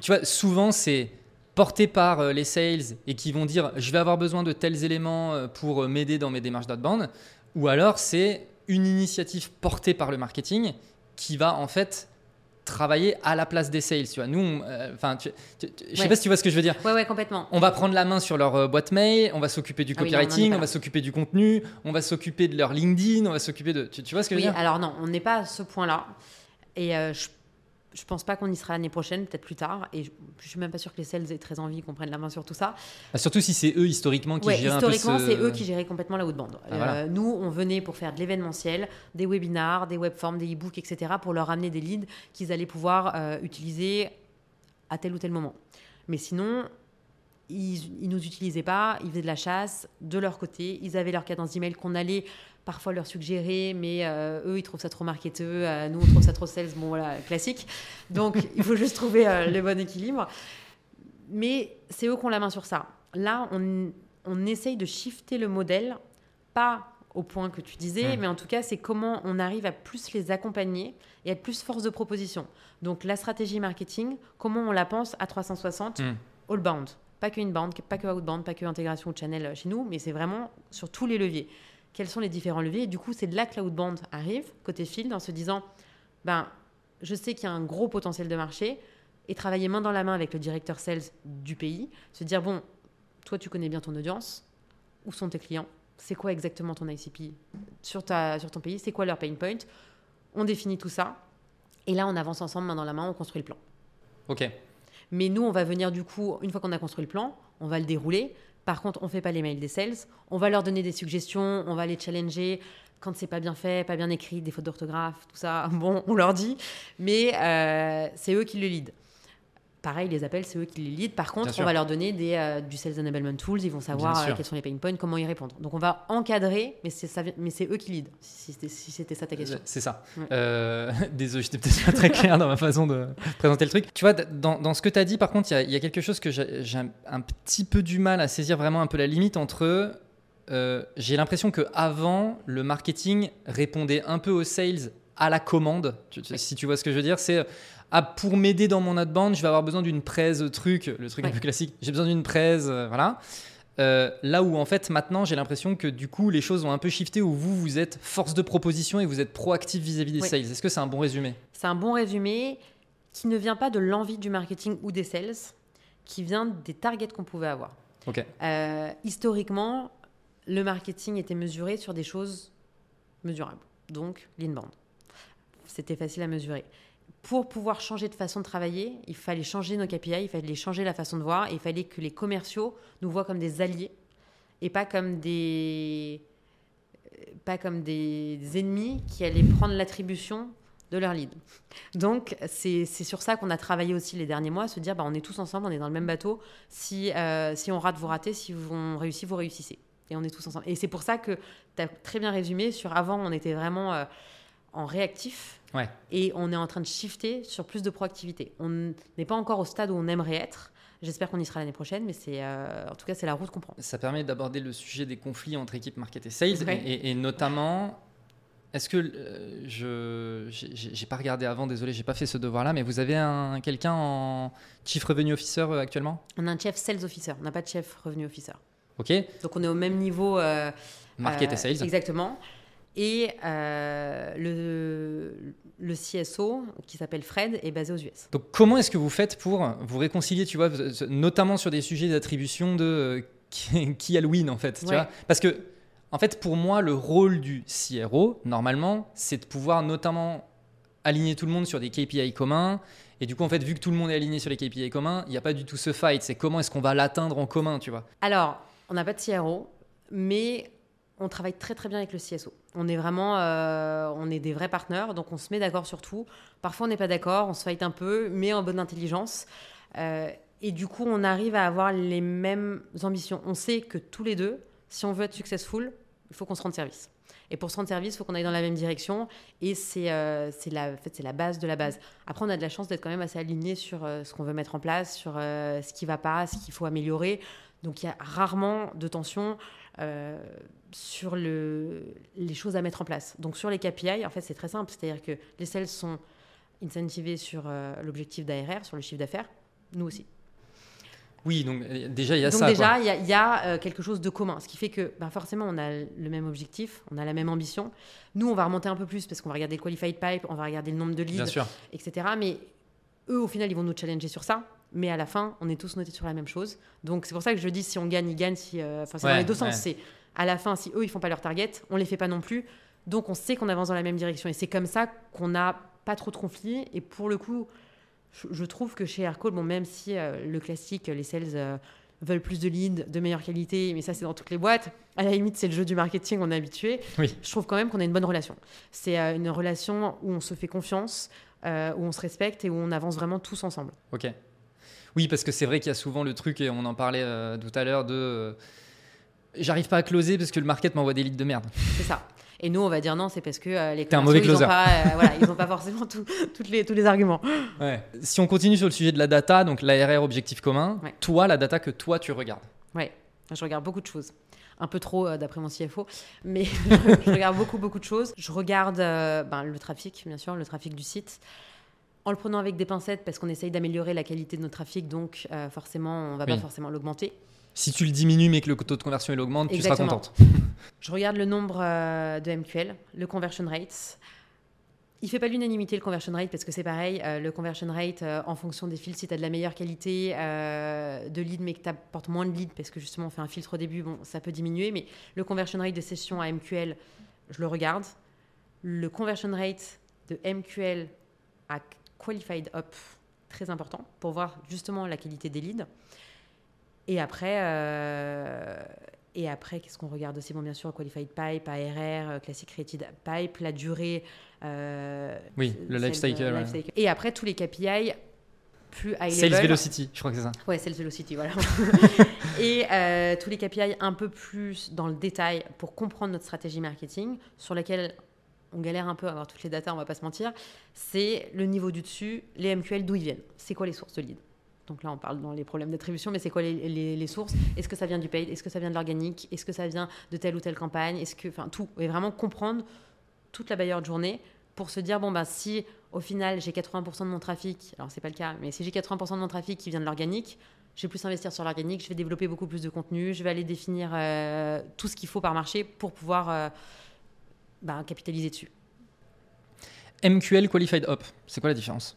S2: tu vois, souvent, c'est portés par euh, les sales et qui vont dire je vais avoir besoin de tels éléments euh, pour m'aider dans mes démarches d'outbound, ou alors c'est une initiative portée par le marketing qui va en fait travailler à la place des sales. Tu vois, nous, enfin, je sais
S1: Ouais.
S2: pas si tu vois ce que je veux dire.
S1: Ouais, ouais, complètement.
S2: On va prendre la main sur leur euh, boîte mail, on va s'occuper du
S1: Ah oui, non, on
S2: copywriting, on, va s'occuper du contenu, on va s'occuper de leur LinkedIn, on va s'occuper de. Tu, tu vois ce que je
S1: Oui,
S2: veux dire?
S1: alors non, on n'est pas à ce point-là. Et euh, je, je pense pas qu'on y sera l'année prochaine, peut-être plus tard. Et je, je suis même pas sûre que les sales aient très envie qu'on prenne la main sur tout ça.
S2: Bah, Surtout si c'est eux historiquement qui
S1: Ouais,
S2: gèrent
S1: historiquement,
S2: ce-
S1: c'est eux qui géraient complètement la outbound.
S2: Ah, voilà.
S1: Euh, nous, on venait pour faire de l'événementiel, des webinars, des webforms, des e-books, etc., pour leur amener des leads qu'ils allaient pouvoir euh, utiliser à tel ou tel moment. Mais sinon, ils, ils nous utilisaient pas, ils faisaient de la chasse de leur côté, ils avaient leur cadence d'email qu'on allait parfois leur suggérer, mais euh, eux, ils trouvent ça trop marketeux, euh, nous, on trouve ça trop sales, bon voilà, classique. Donc, il faut juste trouver euh, le bon équilibre. Mais c'est eux qui ont la main sur ça. Là, on, on essaye de shifter le modèle, pas au point que tu disais, mais en tout cas, c'est comment on arrive à plus les accompagner et être plus force de proposition. Donc, la stratégie marketing, comment on la pense à 360,
S2: Mm.
S1: all-bound. Pas que inbound, pas que outbound, pas que intégration ou channel chez nous, mais c'est vraiment sur tous les leviers. Quels sont les différents leviers Et du coup, c'est de là que l'outbound arrive, côté field, en se disant, ben, je sais qu'il y a un gros potentiel de marché, et travailler main dans la main avec le directeur sales du pays, se dire, bon, toi, tu connais bien ton audience, où sont tes clients C'est quoi exactement ton ICP sur, ta, sur ton pays C'est quoi leur pain point On définit tout ça, et là, on avance ensemble, main dans la main, on construit le plan.
S2: Ok.
S1: Mais nous, on va venir du coup, une fois qu'on a construit le plan, on va le dérouler. Par contre, on fait pas les mails des sales. On va leur donner des suggestions, on va les challenger. Quand c'est pas bien fait, pas bien écrit, des fautes d'orthographe, tout ça, bon, on leur dit. Mais euh, c'est eux qui le lead. Pareil, les appels, c'est eux qui les lead. Par contre,
S2: Bien sûr.
S1: on va leur donner des, euh, du Sales Enablement Tools. Ils vont savoir euh, quels sont les pain points, comment y répondre. Donc, on va encadrer, mais c'est eux qui lead, si c'était si ça ta question.
S2: C'est ça.
S1: Ouais.
S2: Euh, désolé, j'étais peut-être pas très clair dans ma façon de présenter le truc. Tu vois, dans, dans ce que tu as dit, par contre, il y a- il y, a quelque chose que j'ai un, un petit peu du mal à saisir vraiment un peu la limite entre. euh, j'ai l'impression que avant le marketing répondait un peu aux sales à la commande. Si tu vois ce que je veux dire, c'est ah, pour m'aider dans mon outbound, je vais avoir besoin d'une presse truc, le truc un
S1: Ouais.
S2: peu classique. J'ai besoin d'une presse, euh, voilà. Euh, là où en fait maintenant j'ai l'impression que du coup les choses ont un peu shifté où vous vous êtes force de proposition et vous êtes proactif vis-à-vis des
S1: Oui.
S2: sales. Est-ce que c'est un bon résumé?
S1: C'est un bon résumé qui ne vient pas de l'envie du marketing ou des sales, qui vient des targets qu'on pouvait avoir. Euh, historiquement, le marketing était mesuré sur des choses mesurables, donc l'inbound. C'était facile à mesurer. Pour pouvoir changer de façon de travailler, il fallait changer nos KPI, il fallait changer la façon de voir, et il fallait que les commerciaux nous voient comme des alliés et pas comme des pas comme des ennemis qui allaient prendre l'attribution de leur lead. Donc, c'est sur ça qu'on a travaillé aussi les derniers mois, se dire, bah, on est tous ensemble, on est dans le même bateau. Si, euh, si on rate, vous ratez. Si on réussit, vous réussissez. Et on est tous ensemble. Et c'est pour ça que tu as très bien résumé sur avant, on était vraiment euh, en réactif.
S2: Ouais.
S1: Et on est en train de shifter sur plus de proactivité. On n'est pas encore au stade où on aimerait être. J'espère qu'on y sera l'année prochaine, mais c'est euh, en tout cas, c'est la route qu'on prend.
S2: Ça permet d'aborder le sujet des conflits entre équipes market et sales
S1: Ouais.
S2: et, et- et notamment. Est-ce que euh, je j'ai- pas regardé avant, désolé, j'ai pas fait ce devoir-là, mais vous avez un quelqu'un en chief revenue officer euh, actuellement?
S1: On a un chef sales officer, on n'a pas de chef revenu officer.
S2: Ok,
S1: Donc on est au même niveau.
S2: market et sales.
S1: Exactement. Et euh, le, le CSO, qui s'appelle Fred, est basé aux US.
S2: Donc comment est-ce que vous faites pour vous réconcilier, tu vois, notamment sur des sujets d'attribution de euh, qui, qui a le win en fait, tu
S1: Ouais.
S2: vois? Parce que en fait pour moi le rôle du CRO normalement c'est de pouvoir notamment aligner tout le monde sur des KPI communs et du coup en fait vu que tout le monde est aligné sur les KPI communs, il n'y a pas du tout ce fight, c'est comment est-ce qu'on va l'atteindre en commun, tu vois?
S1: Alors, on n'a pas de CRO, mais on travaille très très bien avec le CSO. On est vraiment, euh, on est des vrais partenaires, donc on se met d'accord sur tout. Parfois on n'est pas d'accord, on se fight un peu, mais en bonne intelligence. Euh, et du coup, on arrive à avoir les mêmes ambitions. On sait que tous les deux, si on veut être successful, il faut qu'on se rende service. Et pour se rendre service, il faut qu'on aille dans la même direction. Et c'est euh, la, en fait, la base de la base. Après, on a de la chance d'être quand même assez aligné sur ce qu'on veut mettre en place, sur ce qui va pas, ce qu'il faut améliorer. Donc, il y a rarement de tension sur le, les choses à mettre en place. Donc, sur les KPI, en fait, c'est très simple. C'est-à-dire que les sales sont incentivés sur euh, l'objectif d'ARR, sur le chiffre d'affaires. Nous aussi.
S2: Oui, donc euh, déjà il y a
S1: Donc
S2: ça.
S1: déjà,
S2: quoi.
S1: il y a, il y a, euh, quelque chose de commun, ce qui fait que bah, forcément on a le même objectif, on a la même ambition. Nous, on va remonter un peu plus parce qu'on va regarder le qualified pipe, on va regarder le nombre de leads, etc. Mais eux, au final, ils vont nous challenger sur ça. Mais à la fin, on est tous notés sur la même chose. Donc c'est pour ça que je dis si on gagne, ils gagnent. Si, euh, Enfin, c'est
S2: Ouais,
S1: dans les deux sens.
S2: ouais.
S1: C'est à la fin, si eux, ils font pas leur target, on les fait pas non plus. Donc on sait qu'on avance dans la même direction. Et c'est comme ça qu'on n'a pas trop de conflits. Et pour le coup, je, je trouve que chez Aircall, bon, même si euh, le classique, les sales euh, veulent plus de leads, de meilleure qualité, mais ça c'est dans toutes les boîtes, à la limite c'est le jeu du marketing, on est habitué,
S2: Oui.
S1: je trouve quand même qu'on a une bonne relation. C'est euh, une relation où on se fait confiance, où on se respecte et où on avance vraiment tous ensemble.
S2: Ok. Oui, parce que c'est vrai qu'il y a souvent le truc, et on en parlait euh, tout à l'heure, de. euh, J'arrive pas à closer parce que le market m'envoie des leads de merde.
S1: C'est ça. Et nous, on va dire non, c'est parce que euh, les commerciaux, ils n'ont pas, voilà, ils ont pas forcément tout- toutes les, tous les arguments.
S2: Si on continue sur le sujet de la data, donc l'ARR objectif commun,
S1: Ouais.
S2: toi, la data que toi tu regardes.
S1: Ouais, je regarde beaucoup de choses. Un peu trop euh, d'après mon CFO, mais je regarde beaucoup, beaucoup de choses. Je regarde euh, ben, le trafic, bien sûr, le trafic du site, en le prenant avec des pincettes parce qu'on essaye d'améliorer la qualité de notre trafic, donc euh, forcément, on va
S2: Oui.
S1: pas forcément l'augmenter.
S2: Si tu le diminues mais que le taux de conversion il augmente, tu seras contente.
S1: Je regarde le nombre euh, de MQL, le conversion rate. Il fait pas l'unanimité le conversion rate parce que c'est pareil, euh, le conversion rate en fonction des fils, si tu as de la meilleure qualité de lead mais que tu apportes moins de leads parce que justement on fait un filtre au début, bon, ça peut diminuer, mais le conversion rate de session à MQL, je le regarde. Le conversion rate de MQL à qualified up, très important pour voir justement la qualité des leads. Et après, euh, et après, qu'est-ce qu'on regarde aussi? Bon, bien sûr, Qualified Pipe, ARR, euh, Classic Rated Pipe, la durée. euh,
S2: Oui, le
S1: sales,
S2: life cycle, ouais.
S1: life cycle. Et après, tous les KPI plus high
S2: Sales
S1: level.
S2: velocity, je crois que c'est ça.
S1: Ouais, Sales Velocity, voilà. et euh, tous les KPI un peu plus dans le détail pour comprendre notre stratégie marketing, sur laquelle on galère un peu à avoir toutes les datas, on va pas se mentir. C'est le niveau du dessus, les MQL, d'où ils viennent. C'est quoi les sources de leads? Donc là, on parle dans les problèmes d'attribution, mais c'est quoi les, sources? Est-ce que ça vient du paid? Est-ce que ça vient de l'organique? Est-ce que ça vient de telle ou telle campagne? Enfin, tout. Et vraiment comprendre toute la bailleure de journée pour se dire bon bah si au final j'ai 80% de mon trafic, alors c'est pas le cas, mais si j'ai 80% de mon trafic qui vient de l'organique, je vais plus investir sur l'organique, je vais développer beaucoup plus de contenu, je vais aller définir euh, tout ce qu'il faut par marché pour pouvoir euh, bah, capitaliser dessus.
S2: MQL qualified up, c'est quoi la différence?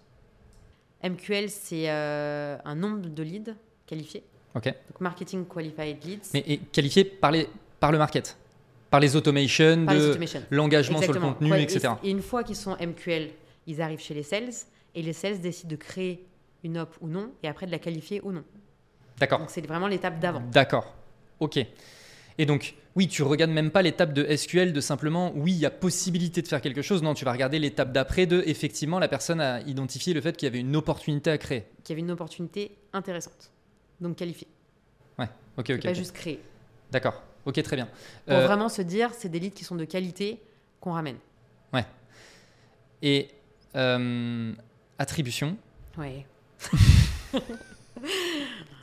S1: MQL c'est euh, un nombre de leads qualifiés,
S2: Ok.
S1: donc marketing qualified leads.
S2: Mais et qualifié par, les, par le market, par les automations,
S1: par les
S2: l'engagement sur le contenu,
S1: Ouais, et-
S2: etc.
S1: Et, une fois qu'ils sont MQL, ils arrivent chez les sales et les sales décident de créer une op ou non et après de la qualifier ou non.
S2: D'accord.
S1: Donc c'est vraiment l'étape d'avant.
S2: D'accord. Ok. Et donc, oui, tu regardes même pas l'étape de SQL de simplement, oui, il y a possibilité de faire quelque chose. Non, tu vas regarder l'étape d'après de, effectivement, la personne a identifié le fait qu'il y avait une opportunité à créer.
S1: Qu'il y avait une opportunité intéressante. Donc qualifiée.
S2: Ouais. Ok, ok.
S1: pas juste créer.
S2: D'accord. Ok, très bien.
S1: Pour
S2: Euh,
S1: vraiment se dire, c'est des leads qui sont de qualité qu'on ramène.
S2: Et euh, attribution.
S1: Ouais.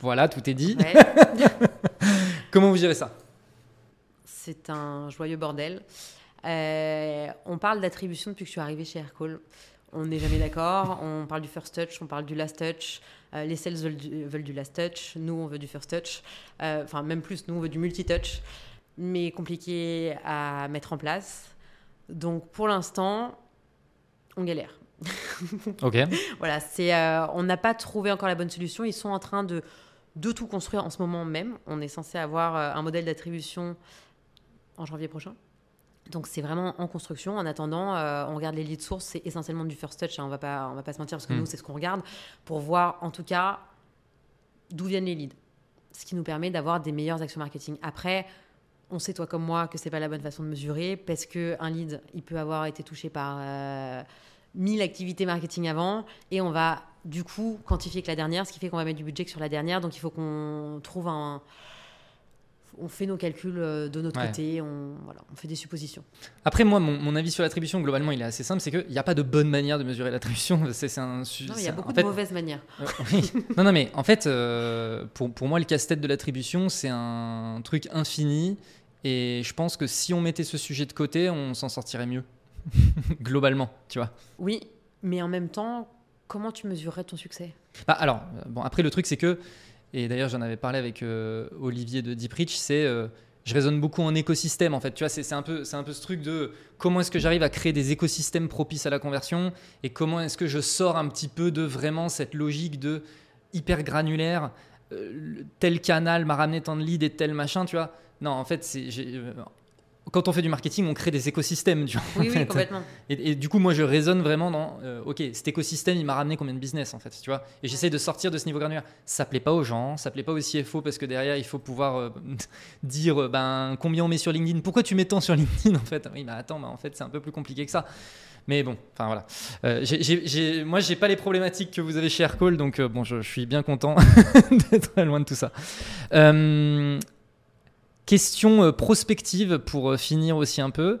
S2: Voilà, tout est dit.
S1: Ouais.
S2: Comment vous gérez ça?
S1: C'est un joyeux bordel. Euh, on parle d'attribution depuis que je suis arrivée chez Aircall. On n'est jamais d'accord. On parle du first touch, on parle du last touch. Euh, les sales veulent du, veulent du last touch. Nous, on veut du first touch. Euh, Enfin, même plus, nous, on veut du multi-touch. Mais compliqué à mettre en place. Donc, pour l'instant, on galère.
S2: Ok.
S1: Voilà, c'est, on n'a pas trouvé encore la bonne solution. Ils sont en train de, de tout construire en ce moment même. On est censé avoir un modèle d'attribution en janvier prochain. Donc c'est vraiment en construction. En attendant, euh, on regarde les leads sources, c'est essentiellement du first touch. hein, on va pas, on va pas se mentir parce que
S2: Mm.
S1: nous c'est ce qu'on regarde pour voir en tout cas d'où viennent les leads. Ce qui nous permet d'avoir des meilleures actions marketing. Après, on sait toi comme moi que c'est pas la bonne façon de mesurer parce que un lead, il peut avoir été touché par euh, 1000 activités marketing avant et on va du coup quantifier que la dernière, ce qui fait qu'on va mettre du budget que sur la dernière. Donc il faut qu'on trouve un on fait nos calculs euh, de notre
S2: Ouais.
S1: côté, on, voilà, on fait des suppositions.
S2: Après, moi, mon, mon avis sur l'attribution, globalement, il est assez simple. C'est qu'il n'y a pas de bonne manière de mesurer l'attribution. C'est un
S1: Non, il y a beaucoup de
S2: fait,
S1: mauvaises manières.
S2: Euh, oui. non, non, mais en fait, euh, pour, pour moi, le casse-tête de l'attribution, c'est un truc infini. Et je pense que si on mettait ce sujet de côté, on s'en sortirait mieux. Globalement, tu vois.
S1: Oui, mais en même temps, comment tu mesurerais ton succès?
S2: Bah, alors, bon, après, le truc, c'est que et d'ailleurs j'en avais parlé avec Olivier de Deep c'est je raisonne beaucoup en écosystème en fait. Tu vois, c'est un peu, un peu ce truc de comment est-ce que j'arrive à créer des écosystèmes propices à la conversion et comment est-ce que je sors un petit peu de vraiment cette logique de hyper granulaire. Euh, tel canal m'a ramené tant de leads et tel machin, tu vois. Non, en fait, c'est quand on fait du marketing, on crée des écosystèmes. Tu
S1: vois, oui, oui, complètement.
S2: Et, du coup, moi, je raisonne vraiment dans, euh, ok, cet écosystème, il m'a ramené combien de business, en fait, tu vois. Et j'essaie de sortir de ce niveau granulaire. Ça plaît pas aux gens, ça plaît pas au CFO parce que derrière, il faut pouvoir euh, dire, euh, ben, combien on met sur LinkedIn. Pourquoi tu mets tant sur LinkedIn, en fait? Oui, mais attends, ben, en fait, c'est un peu plus compliqué que ça. Mais bon, enfin voilà. Euh, j'ai, moi, j'ai pas les problématiques que vous avez chez Aircall, donc bon, je, je, suis bien content d'être loin de tout ça. Euh, Question euh, prospective pour euh, finir aussi un peu.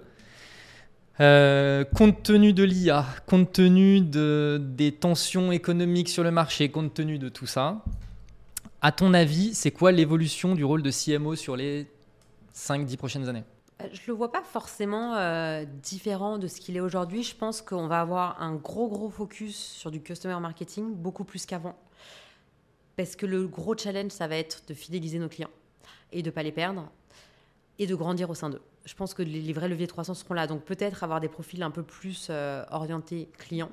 S2: Euh, compte tenu de l'IA, compte tenu de, des tensions économiques sur le marché, compte tenu de tout ça, à ton avis, c'est quoi l'évolution du rôle de CMO sur les 5-10 prochaines années?
S1: Je ne le vois pas forcément différent de ce qu'il est aujourd'hui. Je pense qu'on va avoir un gros, gros focus sur du customer marketing, beaucoup plus qu'avant. Parce que le gros challenge, ça va être de fidéliser nos clients et de ne pas les perdre et de grandir au sein d'eux. Je pense que les, vrais leviers 300 seront là. Donc peut-être avoir des profils un peu plus euh, orientés clients.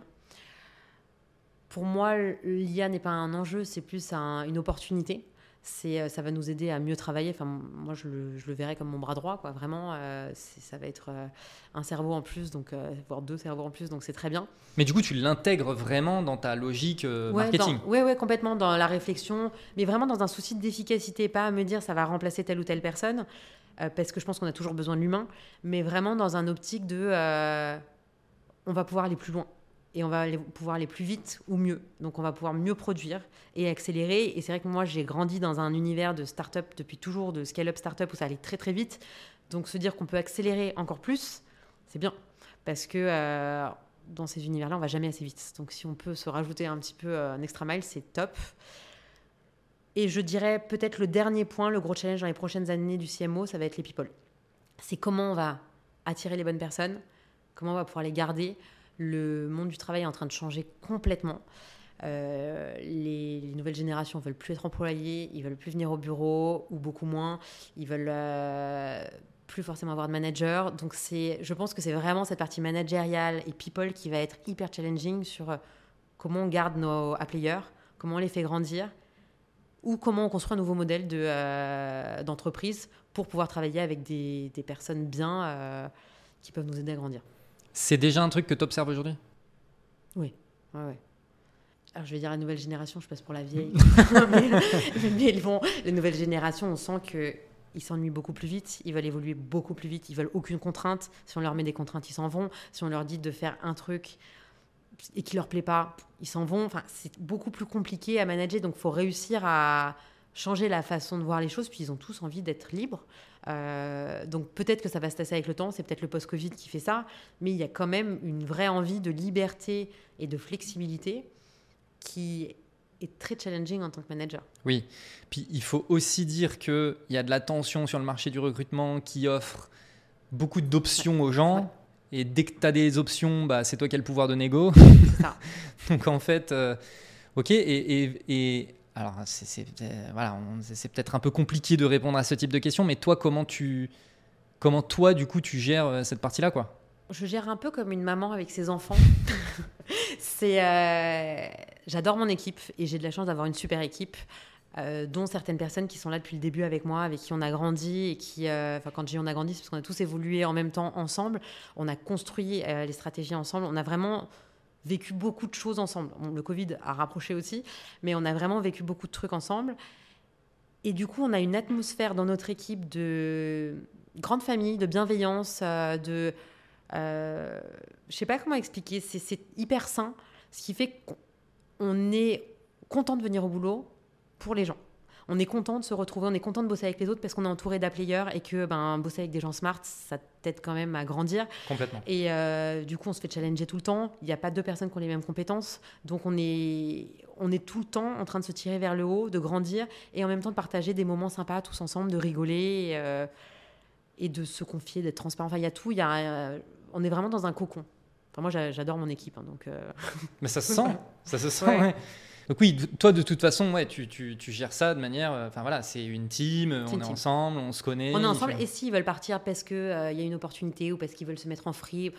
S1: Pour moi, l'IA n'est pas un enjeu, c'est plus une opportunité. C'est, euh, ça va nous aider à mieux travailler. Enfin, moi, je le, je verrais comme mon bras droit, quoi. Vraiment, euh, ça va être un cerveau en plus, donc voire deux cerveaux en plus, donc c'est très bien.
S2: Mais du coup, tu l'intègres vraiment dans ta logique marketing?
S1: Oui, ouais, complètement dans la réflexion, mais vraiment dans un souci d'efficacité, pas à me dire ça va remplacer telle ou telle personne. Euh, parce que je pense qu'on a toujours besoin de l'humain, mais vraiment dans un optique de euh, on va pouvoir aller plus loin et on va pouvoir aller plus vite ou mieux. Donc on va pouvoir mieux produire et accélérer. Et c'est vrai que moi j'ai grandi dans un univers de start-up depuis toujours, de scale-up start-up où ça allait très très vite. Donc se dire qu'on peut accélérer encore plus, c'est bien. Parce que euh, dans ces univers-là, on va jamais assez vite. Donc si on peut se rajouter un petit peu un extra mile, c'est top. Et je dirais peut-être le dernier point, le gros challenge dans les prochaines années du CMO, ça va être les people. C'est comment on va attirer les bonnes personnes, comment on va pouvoir les garder. Le monde du travail est en train de changer complètement. Euh, les, nouvelles générations veulent plus être employés, ils veulent plus venir au bureau ou beaucoup moins. Ils veulent euh, plus forcément avoir de manager. Donc je pense que c'est vraiment cette partie managériale et people qui va être hyper challenging sur euh, comment on garde nos players, comment on les fait grandir ou comment on construit un nouveau modèle de, d'entreprise pour pouvoir travailler avec des, personnes bien qui peuvent nous aider à grandir.
S2: C'est déjà un truc que tu observes aujourd'hui?
S1: Oui. Ouais, Alors je vais dire la nouvelle génération, je passe pour la vieille. mais, les nouvelles générations, on sent que ils s'ennuient beaucoup plus vite, ils veulent évoluer beaucoup plus vite, ils veulent aucune contrainte. Si on leur met des contraintes, ils s'en vont. Si on leur dit de faire un truc et qui leur plaît pas, ils s'en vont. Enfin, c'est beaucoup plus compliqué à manager, donc il faut réussir à changer la façon de voir les choses. Puis ils ont tous envie d'être libres. Euh, donc peut-être que ça va se tasser avec le temps, c'est peut-être le post-Covid qui fait ça, mais il y a quand même une vraie envie de liberté et de flexibilité qui est très challenging en tant que manager.
S2: Oui, puis il faut aussi dire qu'il y a de la tension sur le marché du recrutement qui offre beaucoup d'options aux gens. Et dès que tu as des options, bah, c'est toi qui as le pouvoir de négo. Ça. Donc en fait, euh, ok. Et, et, alors, c'est voilà, c'est peut-être un peu compliqué de répondre à ce type de questions, mais toi, comment tu, comment toi, du coup, tu gères euh, cette partie-là, quoi?
S1: Je gère un peu comme une maman avec ses enfants. c'est, euh, j'adore mon équipe et j'ai de la chance d'avoir une super équipe. Euh, dont certaines personnes qui sont là depuis le début avec moi, avec qui on a grandi et qui, euh, enfin quand je dis on a grandi, c'est parce qu'on a tous évolué en même temps ensemble, on a construit les stratégies ensemble, on a vraiment vécu beaucoup de choses ensemble. le Covid a rapproché aussi, mais on a vraiment vécu beaucoup de trucs ensemble. Et du coup, on a une atmosphère dans notre équipe de grande famille, de bienveillance, de... je sais pas comment expliquer, c'est hyper sain, ce qui fait qu'on est content de venir au boulot, pour les gens. On est content de se retrouver, on est content de bosser avec les autres parce qu'on est entouré d'applayers et que ben, bosser avec des gens smart, ça t'aide quand même à grandir.
S2: Complètement.
S1: Et euh, du coup, on se fait challenger tout le temps. Il n'y a pas deux personnes qui ont les mêmes compétences. Donc, on est, on est tout le temps en train de se tirer vers le haut, de grandir et en même temps de partager des moments sympas tous ensemble, de rigoler euh, et de se confier, d'être transparent. Enfin, il y a tout. Y a, euh, on est vraiment dans un cocon. Enfin, moi, j'adore mon équipe. Hein, donc,
S2: Mais ça se sent. ça se sent, ouais. Donc oui, toi de toute façon, ouais, tu, tu, tu gères ça de manière, euh, enfin voilà, c'est une team, on
S1: une
S2: est
S1: team.
S2: ensemble, on se connaît.
S1: On est ensemble et s'ils veulent partir parce qu'il y a une opportunité ou parce qu'ils veulent se mettre en free,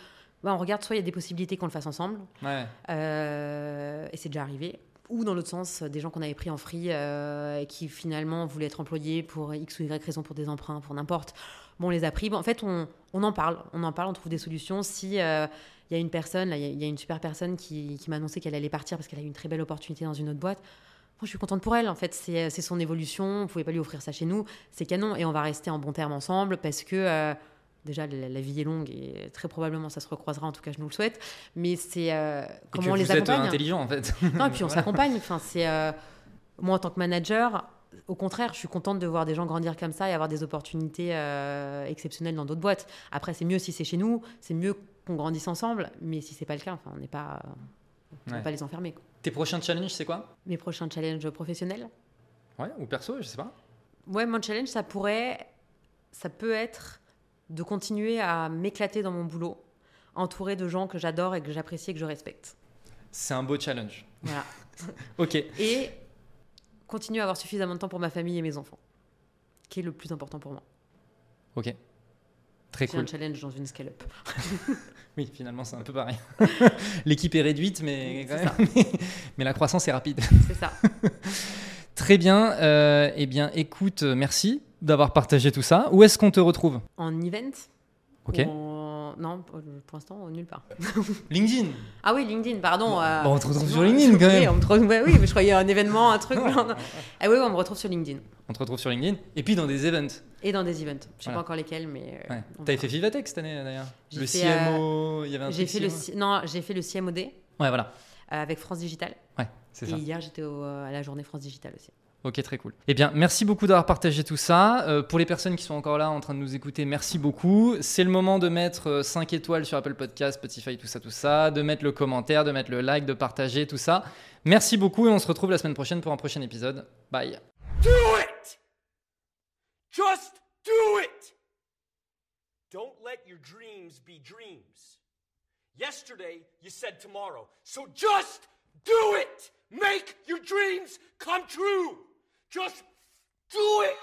S1: bah, on regarde soit il y a des possibilités qu'on le fasse ensemble,
S2: Ouais.
S1: euh, et c'est déjà arrivé, ou dans l'autre sens, des gens qu'on avait pris en free euh, et qui finalement voulaient être employés pour X ou Y raison, pour des emprunts, pour n'importe. Bon, on les a pris. Bon, en fait, on, on en parle, on en parle, on trouve des solutions. Si euh, il y a une personne, il y a- il y, a une super personne qui, qui m'a annoncé qu'elle allait partir parce qu'elle a eu une très belle opportunité dans une autre boîte. Moi, je suis contente pour elle. En fait, c'est c'est son évolution. On ne pouvait pas lui offrir ça chez nous. C'est canon. Et on va rester en bon terme ensemble parce que, euh, déjà, la, la vie est longue et très probablement, ça se recroisera. En tout cas, je nous le souhaite. Mais c'est euh,
S2: Et
S1: comment on les
S2: vous êtes euh,
S1: accompagne.
S2: intelligent en fait.
S1: Non, et puis on
S2: Voilà.
S1: s'accompagne. Enfin, c'est euh, moi en tant que manager, au contraire, je suis contente de voir des gens grandir comme ça et avoir des opportunités euh, exceptionnelles dans d'autres boîtes. Après, c'est mieux si c'est chez nous, c'est mieux qu'on grandisse ensemble. Mais si c'est pas le cas, enfin, on n'est pas, on
S2: Ouais.
S1: pas les enfermer. quoi.
S2: Tes prochains challenges, c'est quoi?
S1: Mes prochains challenges professionnels?
S2: Ouais, ou perso, je sais pas.
S1: Ouais, mon challenge, ça pourrait, ça peut être de continuer à m'éclater dans mon boulot, entouré de gens que j'adore et que j'apprécie et que je respecte.
S2: C'est un beau challenge.
S1: Voilà.
S2: Ok.
S1: et continuer à avoir suffisamment de temps pour ma famille et mes enfants, qui est le plus important pour moi.
S2: Ok. Très
S1: C'est
S2: cool.
S1: un challenge dans une scale-up.
S2: Oui, finalement, c'est un peu pareil. L'équipe est réduite, mais quand même. mais la croissance est rapide.
S1: C'est ça.
S2: Très bien. Euh, eh bien, écoute, euh, merci d'avoir partagé tout ça. Où est-ce qu'on te retrouve?
S1: En event
S2: Ok.
S1: Non, pour l'instant, nulle part.
S2: LinkedIn.
S1: Ah oui, LinkedIn, pardon. euh,
S2: Bon, on te retrouve
S1: non,
S2: sur LinkedIn, quand
S1: oui,
S2: même.
S1: on me trouve- ouais, oui, mais je croyais un événement, un truc. Ah oui, oui, on me retrouve sur LinkedIn.
S2: On te retrouve sur LinkedIn. Et puis dans des events.
S1: Et dans des events. Je sais
S2: Voilà.
S1: pas encore lesquels, mais. euh,
S2: Ouais. T'avais fait Vivatech cette année d'ailleurs. Le
S1: fait,
S2: CMO, il y avait un
S1: J'ai
S2: truc
S1: fait, le,
S2: CMO.
S1: C- non, j'ai fait le CMOD euh,
S2: Ouais, voilà.
S1: avec France Digital.
S2: Ouais, c'est
S1: Et
S2: ça.
S1: hier, j'étais à la journée France Digital aussi.
S2: Ok, très cool. Eh bien, merci beaucoup d'avoir partagé tout ça. Euh, pour les personnes qui sont encore là en train de nous écouter, merci beaucoup. C'est le moment de mettre 5 étoiles sur Apple Podcast, Spotify, tout ça, tout ça, de mettre le commentaire, de mettre le like, de partager, tout ça. Merci beaucoup et on se retrouve la semaine prochaine pour un prochain épisode. Bye.
S3: Do it! Just do it! Don't let your dreams be dreams. Yesterday, you said tomorrow. So just do it! Make your dreams come true! Just do it!